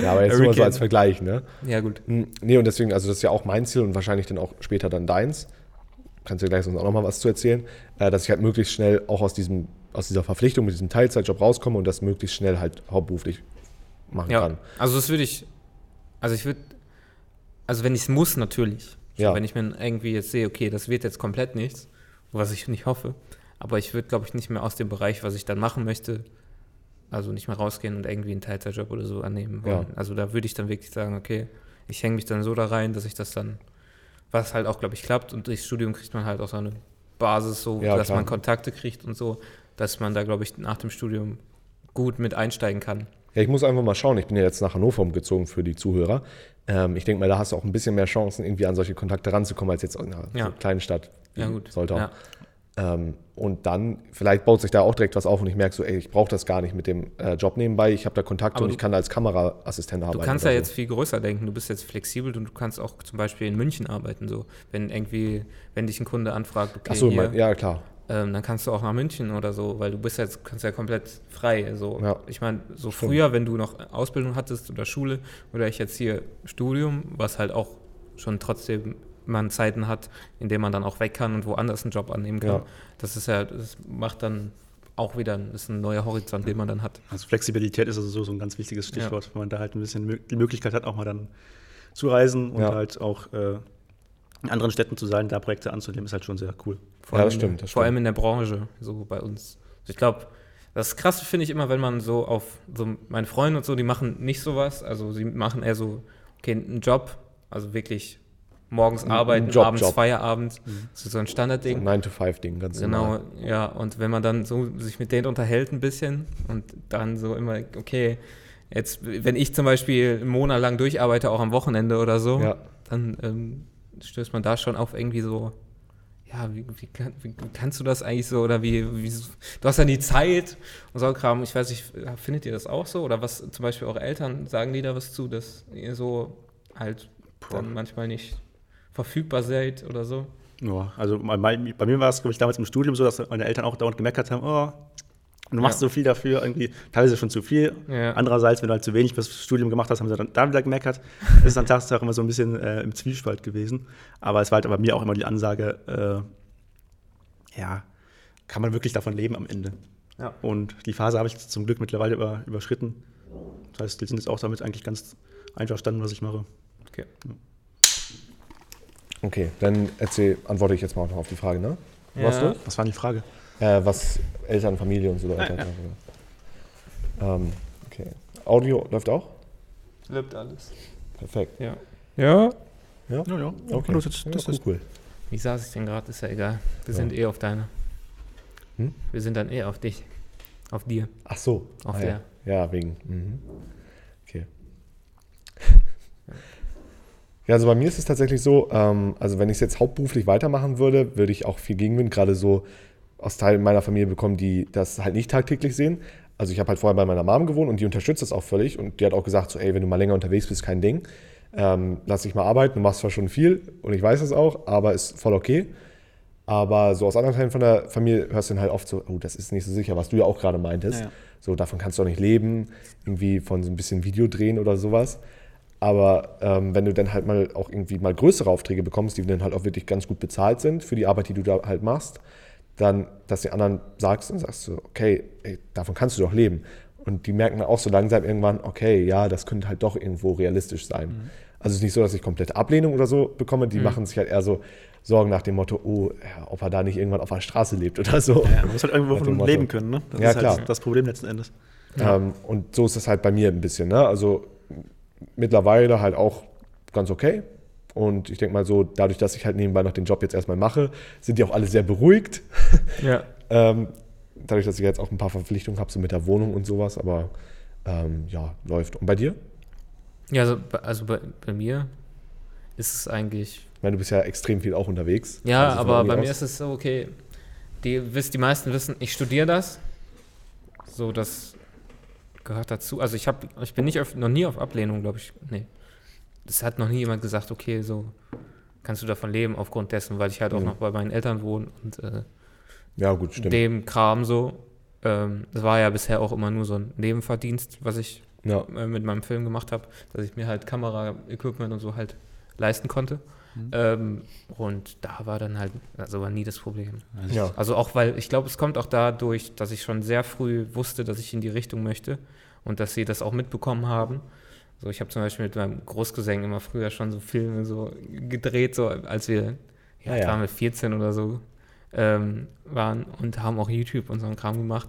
Ja, aber jetzt nur so als Vergleich, ne? Ja, gut. Hm, Nee, und deswegen, also das ist ja auch mein Ziel und wahrscheinlich dann auch später dann deins. Kannst du gleich sonst auch noch mal was zu erzählen, äh, dass ich halt möglichst schnell auch aus diesem aus dieser Verpflichtung mit diesem Teilzeitjob rauskomme und das möglichst schnell halt hauptberuflich machen Ja, kann. also das würde ich, also ich würde, also wenn ich es muss, natürlich. So, Ja. Wenn ich mir irgendwie jetzt sehe, okay, das wird jetzt komplett nichts, was ich nicht hoffe, aber ich würde, glaube ich, nicht mehr aus dem Bereich, was ich dann machen möchte, also nicht mehr rausgehen und irgendwie einen Teilzeitjob oder so annehmen wollen. Ja. Also da würde ich dann wirklich sagen, okay, ich hänge mich dann so da rein, dass ich das dann, was halt auch, glaube ich, klappt und durchs Studium kriegt man halt auch so eine Basis, so, Ja, dass klar. man Kontakte kriegt und so, dass man da, glaube ich, nach dem Studium gut mit einsteigen kann. Ja, ich muss einfach mal schauen. Ich bin ja jetzt nach Hannover umgezogen für die Zuhörer. Ähm, ich denke mal, da hast du auch ein bisschen mehr Chancen, irgendwie an solche Kontakte ranzukommen, als jetzt in einer Ja. kleinen Stadt. Ja, gut. Soltau. Ja. Ähm, und dann, vielleicht baut sich da auch direkt was auf und ich merke so, ey, ich brauche das gar nicht mit dem äh, Job nebenbei. Ich habe da Kontakte Aber und ich kann als Kameraassistent arbeiten. Du kannst ja oder jetzt viel größer denken. Du bist jetzt flexibel und du kannst auch zum Beispiel in München arbeiten. So, wenn irgendwie, wenn dich ein Kunde anfragt, okay, Achso, hier, ja, klar. ähm, dann kannst du auch nach München oder so, weil du bist jetzt kannst ja komplett frei. So, Ja. ich meine, so Stimmt. früher, wenn du noch Ausbildung hattest oder Schule oder ich jetzt hier Studium, was halt auch schon trotzdem man Zeiten hat, in denen man dann auch weg kann und woanders einen Job annehmen kann. Ja. Das ist ja, das macht dann auch wieder, das ist ein neuer Horizont, den man dann hat. Also Flexibilität ist also so, so ein ganz wichtiges Stichwort, wenn man da halt ein bisschen die Möglichkeit hat, auch mal dann zu reisen und Ja. halt auch äh, in anderen Städten zu sein, da Projekte anzunehmen, ist halt schon sehr cool. Vor Ja, allem das in stimmt, Der, das vor stimmt. allem in der Branche, so bei uns. Also Ich glaube, das Krasse finde ich immer, wenn man so auf, so meine Freunde und so, die machen nicht sowas, also sie machen eher so, okay, einen Job, also wirklich morgens arbeiten, Job, abends Job. Mhm. Feierabend, ist so ein Standardding. 9-to-5-Ding, ganz Genau, normal. ja, und wenn man dann so sich mit denen unterhält ein bisschen und dann so immer, okay, jetzt, wenn ich zum Beispiel einen Monat lang durcharbeite, auch am Wochenende oder so, Ja. dann ähm, stößt man da schon auf irgendwie so, ja, wie, wie, kann, wie, kannst du das eigentlich so oder wie, wie, du hast ja die Zeit und so Kram, ich weiß nicht, findet ihr das auch so oder was zum Beispiel eure Eltern, sagen die da was zu, dass ihr so halt dann manchmal nicht verfügbar seid oder so? Ja, also bei, bei mir war es, glaube ich, damals im Studium so, dass meine Eltern auch dauernd gemeckert haben, oh, du machst Ja. so viel dafür, irgendwie teilweise schon zu viel. Ja. Andererseits, wenn du halt zu wenig fürs Studium gemacht hast, haben sie dann da wieder gemeckert. [laughs] Das ist dann Tatsache immer so ein bisschen äh, im Zwiespalt gewesen. Aber es war halt bei mir auch immer die Ansage, äh, ja, kann man wirklich davon leben am Ende? Ja. Und die Phase habe ich zum Glück mittlerweile über, überschritten. Das heißt, die sind jetzt auch damit eigentlich ganz einverstanden, was ich mache. Okay. Okay, dann erzähl, antworte ich jetzt mal noch auf die Frage, ne? Ja. Warst du? Was war die Frage? Äh, was Eltern, Familie und so weiter. Ähm, okay. Audio läuft auch? Läuft alles. Perfekt. Ja. Ja. Ja? Ja, ja. Okay. Das, ist- Ja, das cool, ist cool. Wie saß ich denn gerade? Ist ja egal. Wir Ja. sind eh auf deiner. Hm? Wir sind dann eh auf dich. Auf dir. Ach so. Auf ah, der. Ja. ja, wegen. Mhm. Okay. Ja, also bei mir ist es tatsächlich so, ähm, also wenn ich es jetzt hauptberuflich weitermachen würde, würde ich auch viel Gegenwind gerade so aus Teilen meiner Familie bekommen, die das halt nicht tagtäglich sehen. Also ich habe halt vorher bei meiner Mom gewohnt und die unterstützt das auch völlig und die hat auch gesagt so, ey, wenn du mal länger unterwegs bist, kein Ding. Ähm, lass dich mal arbeiten, du machst zwar schon viel und ich weiß es auch, aber ist voll okay. Aber so aus anderen Teilen von der Familie hörst du dann halt oft so, oh, das ist nicht so sicher, was du ja auch gerade meintest. Ja, ja. So, davon kannst du auch nicht leben, irgendwie von so ein bisschen Video drehen oder sowas. Aber ähm, wenn du dann halt mal auch irgendwie mal größere Aufträge bekommst, die dann halt auch wirklich ganz gut bezahlt sind für die Arbeit, die du da halt machst, dann, dass die anderen sagst und sagst so, okay, ey, davon kannst du doch leben. Und die merken dann auch so langsam irgendwann, okay, ja, das könnte halt doch irgendwo realistisch sein. Also es ist nicht so, dass ich komplette Ablehnung oder so bekomme, die machen sich halt eher so Sorgen nach dem Motto, oh, ja, ob er da nicht irgendwann auf der Straße lebt oder so. Ja, man muss halt irgendwo von leben können, ne? Das Ja, ist halt klar. das Problem letzten Endes. Ähm, und so ist das halt bei mir ein bisschen. Ne? Also mittlerweile halt auch ganz okay. Und ich denke mal so, dadurch, dass ich halt nebenbei noch den Job jetzt erstmal mache, sind die auch alle sehr beruhigt. Ja. [laughs] Ähm, dadurch, dass ich jetzt auch ein paar Verpflichtungen habe, so mit der Wohnung und sowas. Aber ähm, ja, läuft. Und bei dir? Ja, also, bei- also bei, bei mir ist es eigentlich. Ich meine, du bist ja extrem viel auch unterwegs. Ja, Also aber bei aus. mir ist es so, okay, die, die meisten wissen, ich studiere das. So, das gehört dazu. Also ich habe, ich bin nicht auf, noch nie auf Ablehnung, glaube ich. Nee. Das hat noch nie jemand gesagt, okay, so kannst du davon leben aufgrund dessen, weil ich halt auch Mhm. noch bei meinen Eltern wohne und äh, Ja, gut, stimmt. dem Kram so. Ähm, das war ja bisher auch immer nur so ein Nebenverdienst, was ich ja. äh, mit meinem Film gemacht habe, dass ich mir halt Kamera-Equipment und so halt leisten konnte. Ähm, und da war dann halt, also war nie das Problem. Also Ja. Also auch weil, ich glaube, es kommt auch dadurch, dass ich schon sehr früh wusste, dass ich in die Richtung möchte und dass sie das auch mitbekommen haben. So, ich habe zum Beispiel mit meinem Großgesang immer früher schon so Filme so gedreht, so als wir, ja, Ah, ja. waren wir 14 oder so, ähm, waren und haben auch YouTube und so einen Kram gemacht.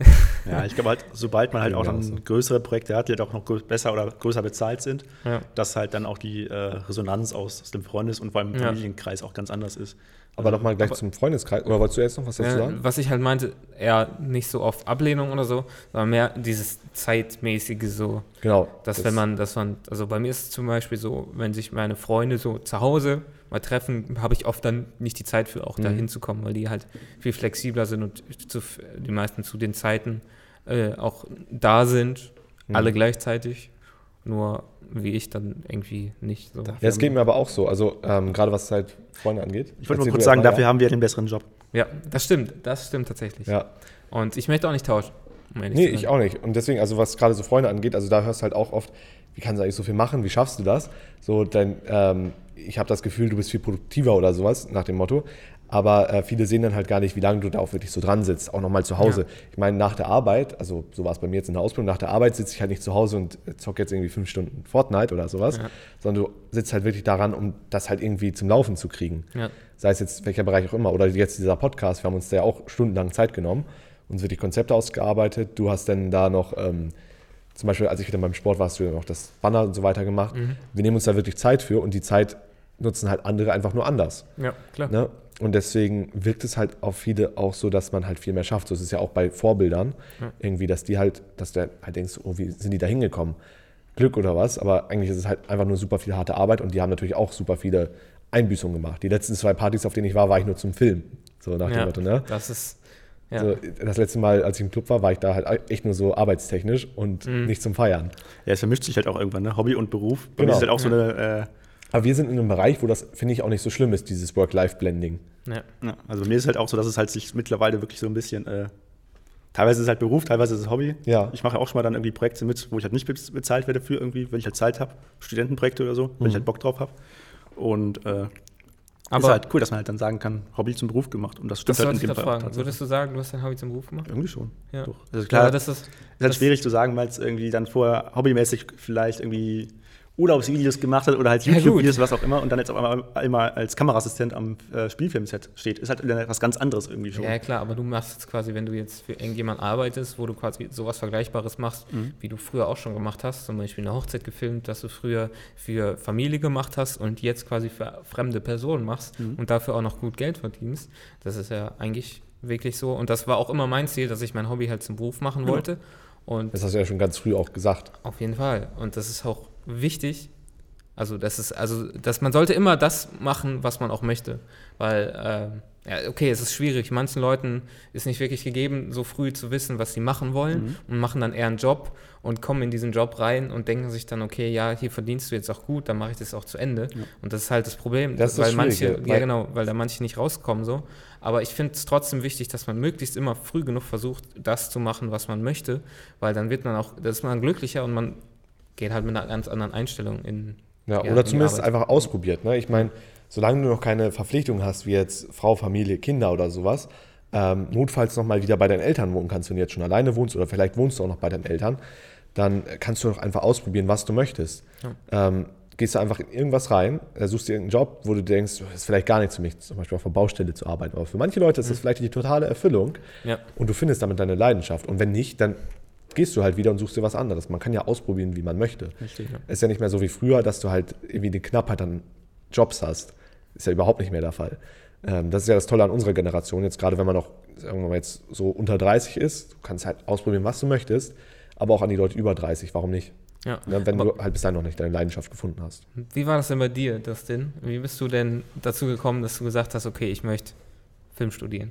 [laughs] Ja, ich glaube halt, sobald man halt auch dann so. größere Projekte hat, die halt auch noch besser oder größer bezahlt sind, Ja. dass halt dann auch die äh, Resonanz aus, aus dem Freundes- und vor allem Ja. Familienkreis auch ganz anders ist. Aber nochmal gleich zum Freundeskreis. Oder wolltest du jetzt noch was dazu Ja, sagen? was ich halt meinte, eher nicht so auf Ablehnung oder so, sondern mehr dieses zeitmäßige so, Genau. dass das- wenn man, dass man, also bei mir ist es zum Beispiel so, wenn sich meine Freunde so zu Hause mal treffen, habe ich oft dann nicht die Zeit für auch da Mhm. hinzukommen, weil die halt viel flexibler sind und zu, die meisten zu den Zeiten äh, auch da sind, Mhm. alle gleichzeitig, nur wie ich dann irgendwie nicht so. Ja, es geht mir aber auch so. Also ähm, gerade was halt Freunde angeht. Ich wollte nur kurz sagen, dafür haben wir den besseren Job. Ja, das stimmt, das stimmt tatsächlich. Ja. Und ich möchte auch nicht tauschen. um Nee, ich auch nicht. Und deswegen, also was gerade so Freunde angeht, also da hörst du halt auch oft, wie kannst du eigentlich so viel machen, wie schaffst du das? So, dein, ähm, ich habe das Gefühl, du bist viel produktiver oder sowas, nach dem Motto. Aber äh, viele sehen dann halt gar nicht, wie lange du da auch wirklich so dran sitzt, auch nochmal zu Hause. Ja. Ich meine, nach der Arbeit, also so war es bei mir jetzt in der Ausbildung, nach der Arbeit sitze ich halt nicht zu Hause und zocke jetzt irgendwie fünf Stunden Fortnite oder sowas, Ja. sondern du sitzt halt wirklich daran, um das halt irgendwie zum Laufen zu kriegen. Ja. Sei es jetzt welcher Bereich auch immer. Oder jetzt dieser Podcast, wir haben uns da ja auch stundenlang Zeit genommen, uns wirklich Konzepte ausgearbeitet. Du hast dann da noch, ähm, zum Beispiel, als ich wieder beim Sport war, hast du ja noch das Banner und so weiter gemacht. Mhm. Wir nehmen uns da wirklich Zeit für und die Zeit nutzen halt andere einfach nur anders. Ja, klar. Ne? Und deswegen wirkt es halt auf viele auch so, dass man halt viel mehr schafft. So ist es ja auch bei Vorbildern Ja. irgendwie, dass die halt, dass du halt denkst, oh, wie sind die da hingekommen? Glück oder was? Aber eigentlich ist es halt einfach nur super viel harte Arbeit und die haben natürlich auch super viele Einbüßungen gemacht. Die letzten zwei Partys, auf denen ich war, war ich nur zum Film. So nach dem Ja, Motto, ne? Das ist, ja. So, das letzte Mal, als ich im Club war, war ich da halt echt nur so arbeitstechnisch und Mhm. nicht zum Feiern. Ja, es vermischt sich halt auch irgendwann, ne? Hobby und Beruf. Bei mir Genau. ist halt auch so eine, Aber wir sind in einem Bereich, wo das, finde ich, auch nicht so schlimm ist, dieses Work-Life-Blending. ja. äh, ja, also bei mir ist es halt auch so, dass es halt sich mittlerweile wirklich so ein bisschen, äh, teilweise ist es halt Beruf, teilweise ist es Hobby. Ja. Ich mache auch schon mal dann irgendwie Projekte mit, wo ich halt nicht bez- bezahlt werde für irgendwie, wenn ich halt Zeit habe, Studentenprojekte oder so, wenn Mhm. ich halt Bock drauf habe. Und äh, ist Aber halt cool, dass man halt dann sagen kann, Hobby zum Beruf gemacht. Und das stimmt das halt ich gerade Fall fragen. Würdest du sagen, du hast dein Hobby zum Beruf gemacht? Irgendwie schon. Ja. Doch. Also Klar, klar, das ist, Ist halt schwierig zu sagen, weil es irgendwie dann vorher hobbymäßig vielleicht irgendwie Urlaubsvideos gemacht hat oder halt Ja. YouTube-Videos, was auch immer, und dann jetzt auf einmal, einmal als Kameraassistent am äh, Spielfilmset steht. Ist halt was ganz anderes irgendwie schon. ja klar, aber du machst jetzt quasi, wenn du jetzt für irgendjemand arbeitest, wo du quasi sowas Vergleichbares machst, Mhm. wie du früher auch schon gemacht hast, zum Beispiel eine Hochzeit gefilmt, dass du früher für Familie gemacht hast und jetzt quasi für fremde Personen machst Mhm. und dafür auch noch gut Geld verdienst. Das ist ja eigentlich wirklich so. Und das war auch immer mein Ziel, dass ich mein Hobby halt zum Beruf machen Genau. wollte. Und Das hast du ja schon ganz früh auch gesagt. Auf jeden Fall. Und das ist auch wichtig. Also, das ist, also, dass man sollte immer das machen, was man auch möchte. Weil, ähm, ja, okay, es ist schwierig. Manchen Leuten ist nicht wirklich gegeben, so früh zu wissen, was sie machen wollen Mhm. und machen dann eher einen Job und kommen in diesen Job rein und denken sich dann, okay, ja, hier verdienst du jetzt auch gut, dann mache ich das auch zu Ende. Und das ist halt das Problem, Das ist das weil manche, ja weil- genau, weil da manche nicht rauskommen so. Aber ich finde es trotzdem wichtig, dass man möglichst immer früh genug versucht, das zu machen, was man möchte, weil dann wird man auch, da ist man glücklicher und man geht halt mit einer ganz anderen Einstellung in. Ja, Ja, oder zumindest Arbeit. einfach ausprobiert. Ne? Ich meine, solange du noch keine Verpflichtung hast, wie jetzt Frau, Familie, Kinder oder sowas, ähm, notfalls nochmal wieder bei deinen Eltern wohnen kannst, wenn du jetzt schon alleine wohnst oder vielleicht wohnst du auch noch bei deinen Eltern, dann kannst du doch einfach ausprobieren, was du möchtest. Ähm, gehst du einfach in irgendwas rein, äh, suchst dir irgendeinen Job, wo du denkst, das ist vielleicht gar nichts für mich, zum Beispiel auf der Baustelle zu arbeiten. Aber für manche Leute ist das vielleicht die totale Erfüllung Ja, und du findest damit deine Leidenschaft. Und wenn nicht, dann gehst du halt wieder und suchst dir was anderes. Man kann ja ausprobieren, wie man möchte. Richtig. Ja. Ist ja nicht mehr so wie früher, dass du halt irgendwie eine Knappheit an Jobs hast. Ist ja überhaupt nicht mehr der Fall. Ähm, das ist ja das Tolle an unserer Generation. Jetzt gerade, wenn man noch, sagen wir mal, jetzt so unter 30 ist, du kannst halt ausprobieren, was du möchtest, aber auch an die Leute über 30, warum nicht? ja. Ne, wenn Aber du halt bis dahin noch nicht deine Leidenschaft gefunden hast. wie war das denn bei dir, Dustin? Wie bist du denn dazu gekommen, dass du gesagt hast, okay, ich möchte Film studieren?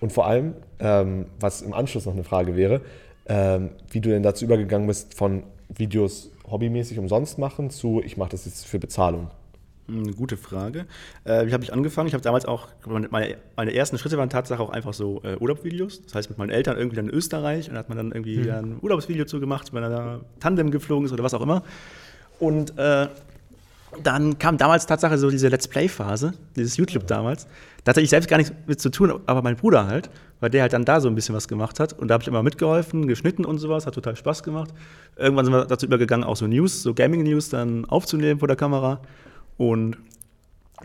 Und vor allem, ähm, was im Anschluss noch eine Frage wäre, ähm, wie du denn dazu übergegangen bist, von Videos hobbymäßig umsonst machen zu, ich mache das jetzt für Bezahlung. Eine gute Frage. Äh, wie habe ich angefangen? Ich habe damals auch, meine, meine ersten Schritte waren Tatsache auch einfach so äh, Urlaubsvideos. Das heißt, mit meinen Eltern irgendwie dann in Österreich und da hat man dann irgendwie ein Urlaubsvideo zu gemacht, wenn er da Tandem geflogen ist oder was auch immer. Und äh, dann kam damals Tatsache so diese Let's Play-Phase, dieses YouTube damals. Da hatte ich selbst gar nichts mit zu tun, aber mein Bruder halt, weil der halt dann da so ein bisschen was gemacht hat. Und da habe ich immer mitgeholfen, geschnitten und sowas, hat total Spaß gemacht. Irgendwann sind wir dazu übergegangen, auch so News, so Gaming-News dann aufzunehmen vor der Kamera. Und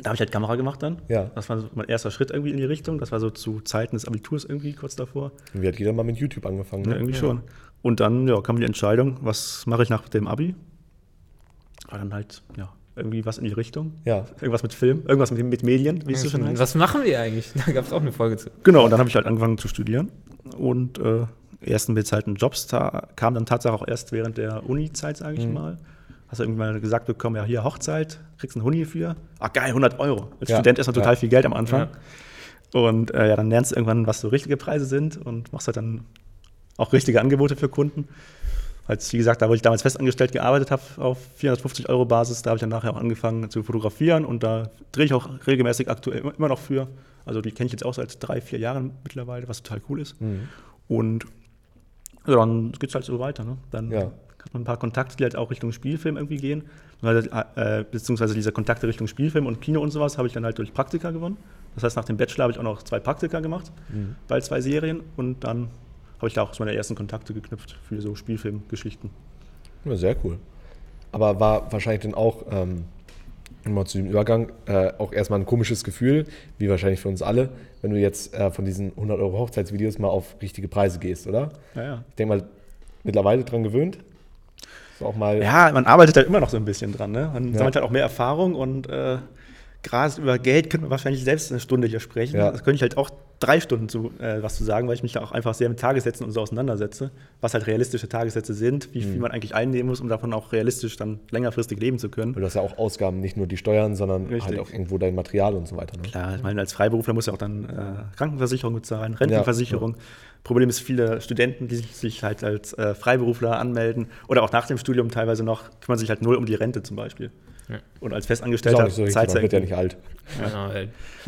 da habe ich halt Kamera gemacht dann. Ja. Das war so mein erster Schritt irgendwie in die Richtung. Das war so zu Zeiten des Abiturs irgendwie kurz davor. Und wie hat jeder mal mit YouTube angefangen? Ja, Ne? irgendwie schon. Und dann ja, kam die Entscheidung, was mache ich nach dem Abi? War dann halt, ja, irgendwie was in die Richtung. Ja. Irgendwas mit Film, irgendwas mit, mit Medien, wie es so schon heißt. Was machen wir eigentlich? [laughs] Da gab es auch eine Folge zu. Genau, und dann habe ich halt angefangen zu studieren. Und äh, ersten bezahlten Jobs ta- kam dann tatsächlich auch erst während der Uni-Zeit, sage ich mal. Hast du irgendwann mal gesagt bekommen, ja, hier Hochzeit, kriegst einen Huni für. Ah, geil, 100 Euro. Als Ja. Student ist man total Ja. viel Geld am Anfang. Und äh, ja, dann lernst du irgendwann, was so richtige Preise sind und machst halt dann auch richtige Angebote für Kunden. Als, wie gesagt, da wo ich damals festangestellt gearbeitet habe, auf 450 Euro Basis, da habe ich dann nachher auch angefangen zu fotografieren und da drehe ich auch regelmäßig aktuell immer- noch für. Also die kenne ich jetzt auch seit drei, vier Jahren mittlerweile, was total cool ist. Und ja, dann geht es halt so weiter. Ne? Dann Ja. hat man ein paar Kontakte, die halt auch Richtung Spielfilm irgendwie gehen. Äh, beziehungsweise diese Kontakte Richtung Spielfilm und Kino und sowas habe ich dann halt durch Praktika gewonnen. Das heißt, nach dem Bachelor habe ich auch noch zwei Praktika gemacht, bei zwei Serien und dann habe ich da auch so meine ersten Kontakte geknüpft für so Spielfilmgeschichten. Ja, sehr cool. Aber war wahrscheinlich dann auch, ähm, mal zu dem Übergang, äh, auch erstmal ein komisches Gefühl, wie wahrscheinlich für uns alle, wenn du jetzt äh, von diesen 100 Euro Hochzeitsvideos mal auf richtige Preise gehst, oder? Ja, ja. Ich denke mal, mittlerweile dran gewöhnt. Ist auch mal. Ja, man arbeitet halt immer noch so ein bisschen dran. Ne? Man Ja. sammelt halt auch mehr Erfahrung und äh, gerade über Geld könnte man wahrscheinlich selbst eine Stunde hier sprechen. Ja. Das könnte ich halt auch drei Stunden zu, äh, was zu sagen, weil ich mich da auch einfach sehr mit Tagessätzen und so auseinandersetze, was halt realistische Tagessätze sind, wie Mhm. viel man eigentlich einnehmen muss, um davon auch realistisch dann längerfristig leben zu können. Weil du hast ja auch Ausgaben, nicht nur die Steuern, sondern Richtig. halt auch irgendwo dein Material und so weiter. Ne? Klar, ich meine, als Freiberufler muss ja auch dann äh, Krankenversicherung bezahlen, Rentenversicherung. Problem ist, viele Studenten, die sich, sich halt als äh, Freiberufler anmelden oder auch nach dem Studium teilweise noch, kümmern sich halt null um die Rente zum Beispiel. Ja. Und als Festangestellter so zahlst du wird ja nicht alt. Ja,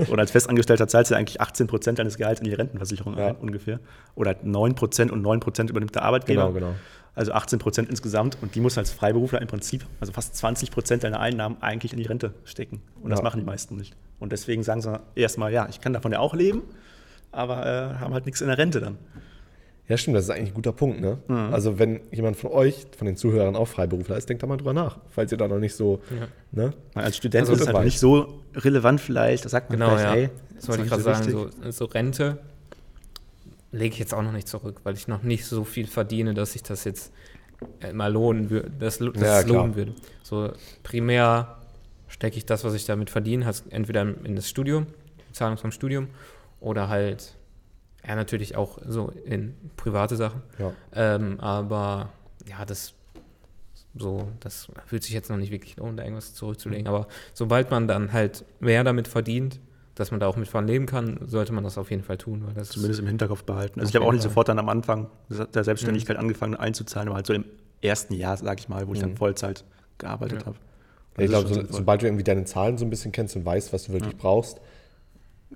Und als Festangestellter zahlst du eigentlich 18 Prozent deines Gehalts in die Rentenversicherung Ja. ein, ungefähr. Oder 9 Prozent und 9 Prozent übernimmt der Arbeitgeber. Genau, genau. Also 18 Prozent insgesamt. Und die muss als Freiberufler im Prinzip, also fast 20 Prozent deiner Einnahmen eigentlich in die Rente stecken. Und das machen die meisten nicht. Und deswegen sagen sie erstmal, ja, ich kann davon ja auch leben, aber äh, haben halt nichts in der Rente dann. Ja, stimmt, das ist eigentlich ein guter Punkt. Ne? Mhm. Also, wenn jemand von euch, von den Zuhörern auch Freiberufler ist, denkt da mal drüber nach, falls ihr da noch nicht so. Ne? Weil als Student Also ist es das halt weiß. nicht so relevant vielleicht. Da sagt man genau, vielleicht, ja. hey, das wollte ich gerade sagen. so. So, Rente lege ich jetzt auch noch nicht zurück, weil ich noch nicht so viel verdiene, dass ich das jetzt äh, mal lohnen würde, das, das Ja, lohnen würde. So primär stecke ich das, was ich damit verdiene, halt entweder in das Studium, die Zahlung vom Studium, oder halt, ja, natürlich auch so in private Sachen. Ja. Ähm, aber ja, das so, das fühlt sich jetzt noch nicht wirklich lohnen, da irgendwas zurückzulegen. Aber sobald man dann halt mehr damit verdient, dass man da auch mit von leben kann, sollte man das auf jeden Fall tun. Weil das Zumindest im Hinterkopf behalten. Also ich habe auch nicht sofort dann am Anfang der Selbstständigkeit angefangen einzuzahlen, aber halt so im ersten Jahr, sage ich mal, wo ich dann Vollzeit gearbeitet Ja. habe. Ja, ich glaube, so, sobald du irgendwie deine Zahlen so ein bisschen kennst und weißt, was du wirklich brauchst,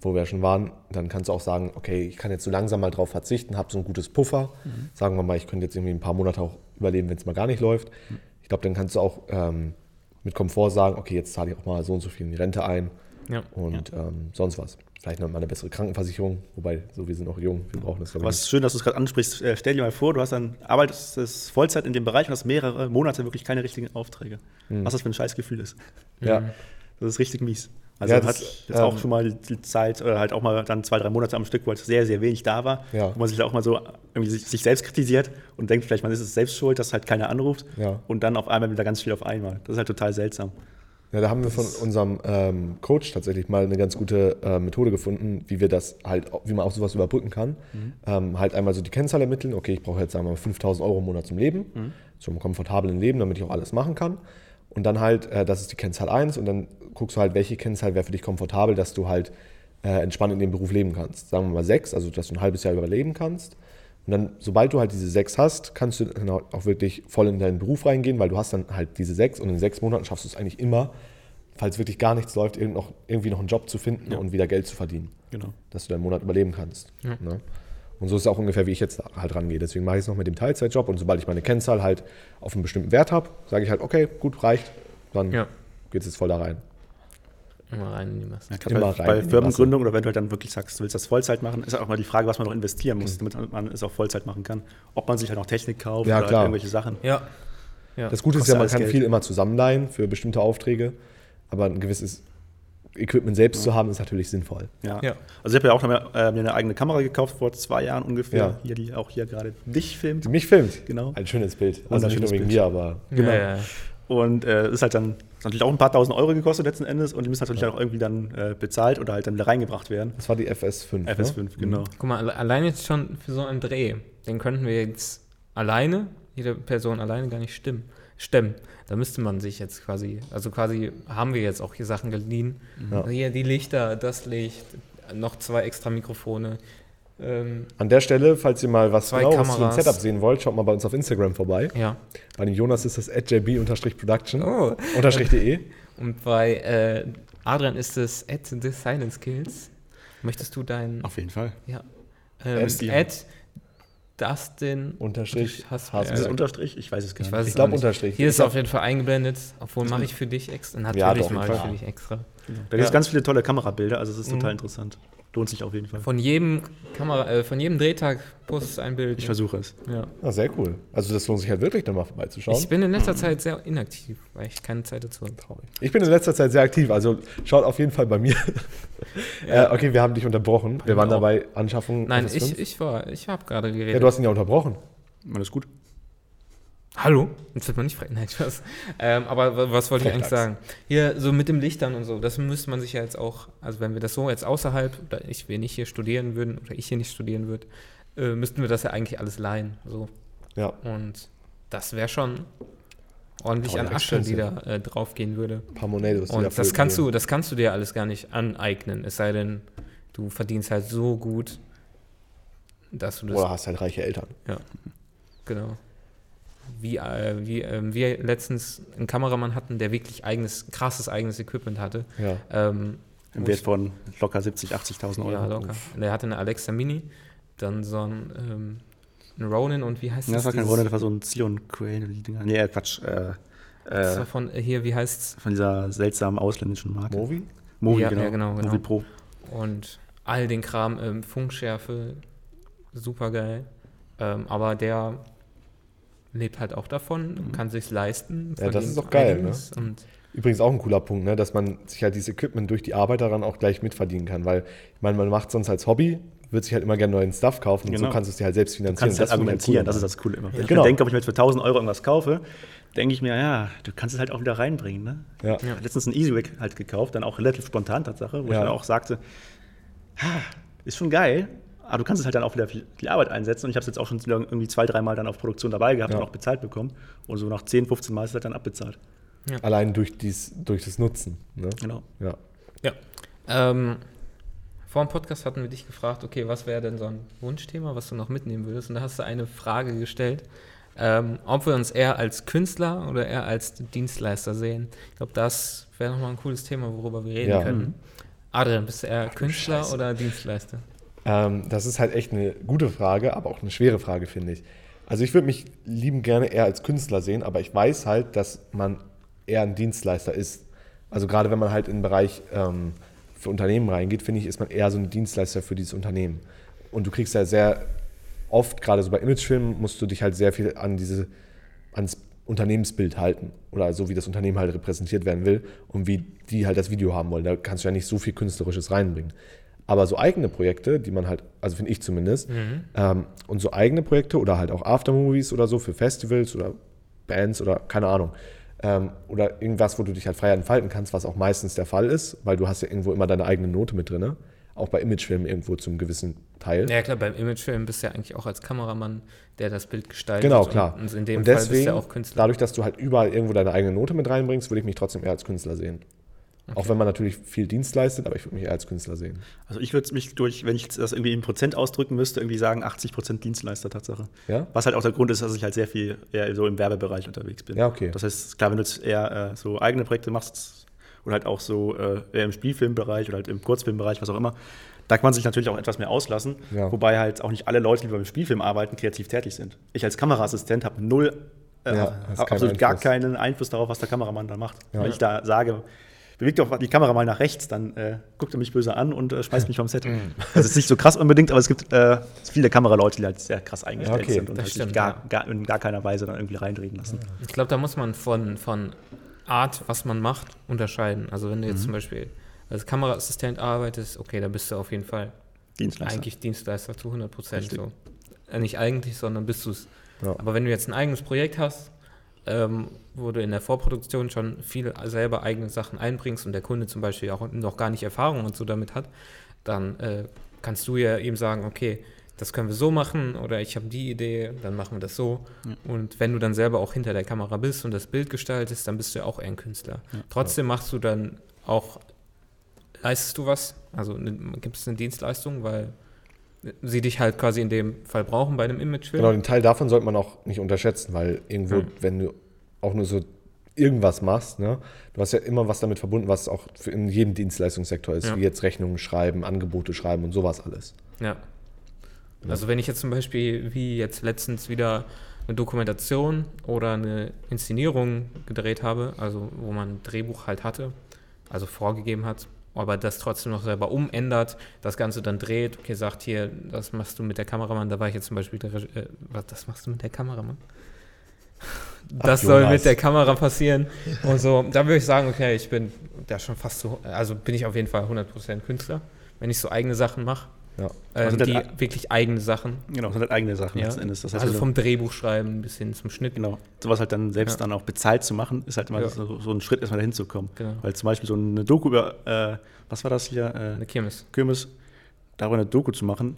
wo wir ja schon waren, dann kannst du auch sagen, okay, ich kann jetzt so langsam mal drauf verzichten, habe so ein gutes Puffer. Mhm. Sagen wir mal, ich könnte jetzt irgendwie ein paar Monate auch überleben, wenn es mal gar nicht läuft. Mhm. Ich glaube, dann kannst du auch ähm, mit Komfort sagen, okay, jetzt zahle ich auch mal so und so viel in die Rente ein ja. und ähm, sonst was. Vielleicht noch mal eine bessere Krankenversicherung, wobei so wir sind auch jung, wir brauchen das ist schön, dass du es gerade ansprichst. Äh, stell dir mal vor, du hast dann arbeitest Vollzeit in dem Bereich und hast mehrere Monate wirklich keine richtigen Aufträge. Was das für ein scheiß Gefühl ist. Ja, Das ist richtig mies. Also Ja, man das, hat jetzt auch ähm, schon mal die Zeit oder halt auch mal dann zwei, drei Monate am Stück, wo halt sehr, sehr wenig da war, Ja. wo man sich auch mal so irgendwie sich, sich selbst kritisiert und denkt, vielleicht man ist es selbst schuld, dass halt keiner anruft Ja. und dann auf einmal wieder ganz viel auf einmal. Das ist halt total seltsam. Ja, da haben wir von unserem ähm, Coach tatsächlich mal eine ganz gute äh, Methode gefunden, wie wir das halt, wie man auch sowas überbrücken kann. Ähm, halt einmal so die Kennzahl ermitteln. Okay, ich brauche jetzt sagen wir mal 5000 Euro im Monat zum Leben, zum komfortablen Leben, damit ich auch alles machen kann. Und dann halt, äh, das ist die Kennzahl 1 und dann guckst du halt, welche Kennzahl wäre für dich komfortabel, dass du halt äh, entspannt in dem Beruf leben kannst. Sagen wir mal 6, also dass du ein halbes Jahr überleben kannst. Und dann, sobald du halt diese sechs hast, kannst du dann auch wirklich voll in deinen Beruf reingehen, weil du hast dann halt diese sechs und in sechs Monaten schaffst du es eigentlich immer, falls wirklich gar nichts läuft, irgend noch, irgendwie noch einen Job zu finden und wieder Geld zu verdienen, Genau. dass du deinen Monat überleben kannst. Ne? Und so ist es auch ungefähr, wie ich jetzt halt rangehe. Deswegen mache ich es noch mit dem Teilzeitjob und sobald ich meine Kennzahl halt auf einen bestimmten Wert habe, sage ich halt, okay, gut, reicht, dann Ja. geht es jetzt voll da rein. Immer rein in die Masse. Ja, bei, rein bei Firmengründung oder wenn du halt dann wirklich sagst, du willst das Vollzeit machen, ist auch mal die Frage, was man noch investieren muss, Mhm. damit man es auch Vollzeit machen kann. Ob man sich halt noch Technik kauft Ja, oder klar. halt irgendwelche Sachen. Ja. ja. Das Gute ist ja, man kann Geld. viel immer zusammenleihen für bestimmte Aufträge, aber ein gewisses Equipment selbst zu haben, ist natürlich sinnvoll. Ja. Ja. Also ich habe ja auch äh, mir eine eigene Kamera gekauft vor zwei Jahren ungefähr, Ja. hier, die auch hier gerade dich filmt. Mich filmt. Genau. Ein schönes Bild. Also nicht nur wegen mir, aber Genau. Ja, ja. Und äh, ist halt dann natürlich auch ein paar tausend Euro gekostet letzten Endes und die müssen natürlich dann auch irgendwie dann äh, bezahlt oder halt dann wieder reingebracht werden. das war die FS5. FS5, Ne? genau. Guck mal, alle- allein jetzt schon für so einen Dreh, den könnten wir jetzt alleine, jede Person alleine gar nicht stimmen, stemmen. Da müsste man sich jetzt quasi, also quasi haben wir jetzt auch hier Sachen geliehen. Ja. Also hier die Lichter, das Licht, noch zwei extra Mikrofone. Ähm, An der Stelle, falls ihr mal was genaues zu dem. Setup sehen wollt, schaut mal bei uns auf Instagram vorbei. ja. Bei dem Jonas ist das jb-production Oh. unterstrich.de. Und bei äh, Adrian ist es at the silent skills. Möchtest du deinen Auf jeden Fall. ja, ähm, At- Dustin Unterstrich Hasberg. Ist das Hasberg. Unterstrich? Ich weiß es gar Ich nicht. weiß Ich es glaub, auch nicht. Unterstrich. Hier ist Ich glaub- auf jeden Fall eingeblendet, obwohl mache ich für dich extra. Natürlich Ja, mache ich für dich extra. Da gibt es Ja. ganz viele tolle Kamerabilder, also es ist Mhm. total interessant. Lohnt sich auf jeden Fall. Von jedem Kamera, äh, von jedem Drehtag postest du ein Bild. Ich versuche es. ja. Ah, sehr cool. Also das lohnt sich halt wirklich, da mal vorbeizuschauen. Ich bin in letzter Zeit sehr inaktiv, weil ich keine Zeit dazu habe. Traurig. Ich bin in letzter Zeit sehr aktiv, also schaut auf jeden Fall bei mir. Ja. [laughs] äh, okay, wir haben dich unterbrochen. Wir waren auch. dabei Anschaffung. Nein, FS5. ich, ich war, ich habe gerade geredet. Ja, du hast ihn ja unterbrochen. Alles gut. Hallo? Jetzt wird man nicht frei. [laughs] Nein, Spaß. Ähm, aber wa- was wollte ich eigentlich sagen? Hier, so mit dem Lichtern und so, das müsste man sich ja jetzt auch, also wenn wir das so jetzt außerhalb, oder ich, wir nicht hier studieren würden, oder ich hier nicht studieren würde, äh, müssten wir das ja eigentlich alles leihen. So. Ja. Und das wäre schon ordentlich an ja, Asche, die da äh, draufgehen würde. Ein paar Monedos. die Und das kannst gehen. du, das kannst du dir alles gar nicht aneignen, es sei denn, du verdienst halt so gut, dass du das Oder hast halt reiche Eltern. Genau. Wie, äh, wie ähm, wir letztens einen Kameramann hatten, der wirklich eigenes, krasses eigenes Equipment hatte. Ja. Ähm, Im Wert ich- von locker 70.000, 80.000 Euro. Ja, locker. Der hatte eine Alexa Mini, dann so ein, ähm, ein Ronin und wie heißt Ja, das war kein Wunder, das war so ein Zion Crane oder die Dinger. Nee, äh, Quatsch. Äh, Das äh, war von äh, hier, wie heißt's? von dieser seltsamen ausländischen Marke. Movi? Movi, Ja, genau. ja, genau, genau. Movi Pro. Und all den Kram, ähm, Funkschärfe, super geil. Ähm, aber der lebt halt auch davon, kann sich's leisten. Ja, das ist doch geil, ne? Übrigens auch ein cooler Punkt, ne? dass man sich halt dieses Equipment durch die Arbeit daran auch gleich mitverdienen kann. Weil, ich meine, man macht sonst als Hobby, wird sich halt immer gerne neuen Stuff kaufen und so Genau. kannst du es dir halt selbst Du finanzieren. kannst halt finde ich argumentieren, cool das ist das Coole immer. Wenn ich Genau. denke, ob ich mir jetzt für 1000 Euro irgendwas kaufe, denke ich mir, ja, du kannst es halt auch wieder reinbringen. Ne? Ja. Ich habe letztens einen EasyWig halt gekauft, dann auch relativ spontan Tatsache, wo ich Ja. dann auch sagte, ha, ist schon geil, aber du kannst es halt dann auch wieder für die Arbeit einsetzen. Und ich habe es jetzt auch schon irgendwie zwei, dreimal dann auf Produktion dabei gehabt Ja. und auch bezahlt bekommen. Und so nach 10, 15 Mal ist es halt dann abbezahlt. Allein durch, dies, durch das Nutzen. Ne? Genau. Ja. Ja. Ähm, vor dem Podcast hatten wir dich gefragt, okay, was wäre denn so ein Wunschthema, was du noch mitnehmen würdest? Und da hast du eine Frage gestellt, ähm, ob wir uns eher als Künstler oder eher als Dienstleister sehen. Ich glaube, das wäre nochmal ein cooles Thema, worüber wir reden Ja. können. Adrian, bist du eher Künstler Scheiße. oder Dienstleister? Ähm, das ist halt echt eine gute Frage, aber auch eine schwere Frage, finde ich. Also ich würde mich lieben gerne eher als Künstler sehen, aber ich weiß halt, dass man eher ein Dienstleister ist. Also gerade wenn man halt in den Bereich ähm, für Unternehmen reingeht, finde ich, ist man eher so ein Dienstleister für dieses Unternehmen. Und du kriegst ja sehr oft, gerade so bei Imagefilmen, musst du dich halt sehr viel an diese, ans Unternehmensbild halten oder so, wie das Unternehmen halt repräsentiert werden will und wie die halt das Video haben wollen. Da kannst du ja nicht so viel Künstlerisches reinbringen. Aber so eigene Projekte, die man halt, also finde ich zumindest, ähm, und so eigene Projekte oder halt auch Aftermovies oder so für Festivals oder Bands oder keine Ahnung. Ähm, oder irgendwas, wo du dich halt frei entfalten kannst, was auch meistens der Fall ist, weil du hast ja irgendwo immer deine eigene Note mit drin. Auch bei Imagefilmen irgendwo zum gewissen Teil. Ja klar, beim Imagefilm bist du ja eigentlich auch als Kameramann, der das Bild gestaltet. Genau, klar. Und, in dem und Fall deswegen, bist du ja auch Künstler. dadurch, dass du halt überall irgendwo deine eigene Note mit reinbringst, würde ich mich trotzdem eher als Künstler sehen. Auch wenn man natürlich viel Dienst leistet, aber ich würde mich eher als Künstler sehen. Also ich würde mich durch, wenn ich das irgendwie in Prozent ausdrücken müsste, irgendwie sagen 80 Prozent Dienstleister Tatsache. Ja? Was halt auch der Grund ist, dass ich halt sehr viel eher so im Werbebereich unterwegs bin. Ja, okay. Das heißt, klar, wenn du jetzt eher äh, so eigene Projekte machst oder halt auch so äh, eher im Spielfilmbereich oder halt im Kurzfilmbereich, was auch immer, da kann man sich natürlich auch etwas mehr auslassen. Ja. Wobei halt auch nicht alle Leute, die beim Spielfilm arbeiten, kreativ tätig sind. Ich als Kameraassistent habe null äh, Ja, hast keinen absolut gar keinen Einfluss darauf, was der Kameramann da macht. Wenn ich da sage, bewegt doch die Kamera mal nach rechts, dann äh, guckt er mich böse an und äh, schmeißt mich vom Set. Mhm. Das ist nicht so krass unbedingt, aber es gibt äh, viele Kameraleute, die halt sehr krass eingestellt okay, sind und halt stimmt, sich gar, gar, in gar keiner Weise dann irgendwie reinreden lassen. Ich glaube, da muss man von, von Art, was man macht, unterscheiden. Also wenn du jetzt zum Beispiel als Kameraassistent arbeitest, okay, da bist du auf jeden Fall Dienstleister. eigentlich Dienstleister zu 100 Prozent. So. Äh, nicht eigentlich, sondern bist du es. Ja. Aber wenn du jetzt ein eigenes Projekt hast, ähm, wo du in der Vorproduktion schon viel selber eigene Sachen einbringst und der Kunde zum Beispiel auch noch gar nicht Erfahrung und so damit hat, dann äh, kannst du ja ihm sagen, okay, das können wir so machen oder ich habe die Idee, dann machen wir das so. Und wenn du dann selber auch hinter der Kamera bist und das Bild gestaltest, dann bist du ja auch eher ein Künstler. Trotzdem machst du dann auch, leistest du was? Also gibt es eine Dienstleistung, weil sie dich halt quasi in dem Fall brauchen bei einem Imagefilm. Genau, den Teil davon sollte man auch nicht unterschätzen, weil irgendwo, Hm. wenn du auch nur so irgendwas machst, ne, du hast ja immer was damit verbunden, was auch in jedem Dienstleistungssektor ist, Ja. wie jetzt Rechnungen schreiben, Angebote schreiben und sowas alles. Ja. Also wenn ich jetzt zum Beispiel, wie jetzt letztens wieder eine Dokumentation oder eine Inszenierung gedreht habe, also wo man ein Drehbuch halt hatte, also vorgegeben hat, aber das trotzdem noch selber umändert, das Ganze dann dreht, okay, sagt hier, das machst du mit der Kameramann, da war ich jetzt zum Beispiel, der, äh, was, das machst du mit der Kameramann? Das Ach, soll mit der Kamera passieren und so. [laughs] Da würde ich sagen, okay, ich bin da schon fast so, also bin ich auf jeden Fall 100% Künstler, wenn ich so eigene Sachen mache. Ja. Ähm, Also die das- wirklich eigene Sachen. Genau, das sind halt eigene Sachen Ja. letzten Endes. Das heißt, also vom Drehbuch schreiben bis hin zum Schnitt. Genau. Sowas halt dann selbst Ja. dann auch bezahlt zu machen, ist halt immer Ja. so, so ein Schritt, erstmal dahin zu kommen. Genau. Weil zum Beispiel so eine Doku über, äh, was war das hier? Äh, Eine Kirmes. Kirmes, darüber eine Doku zu machen,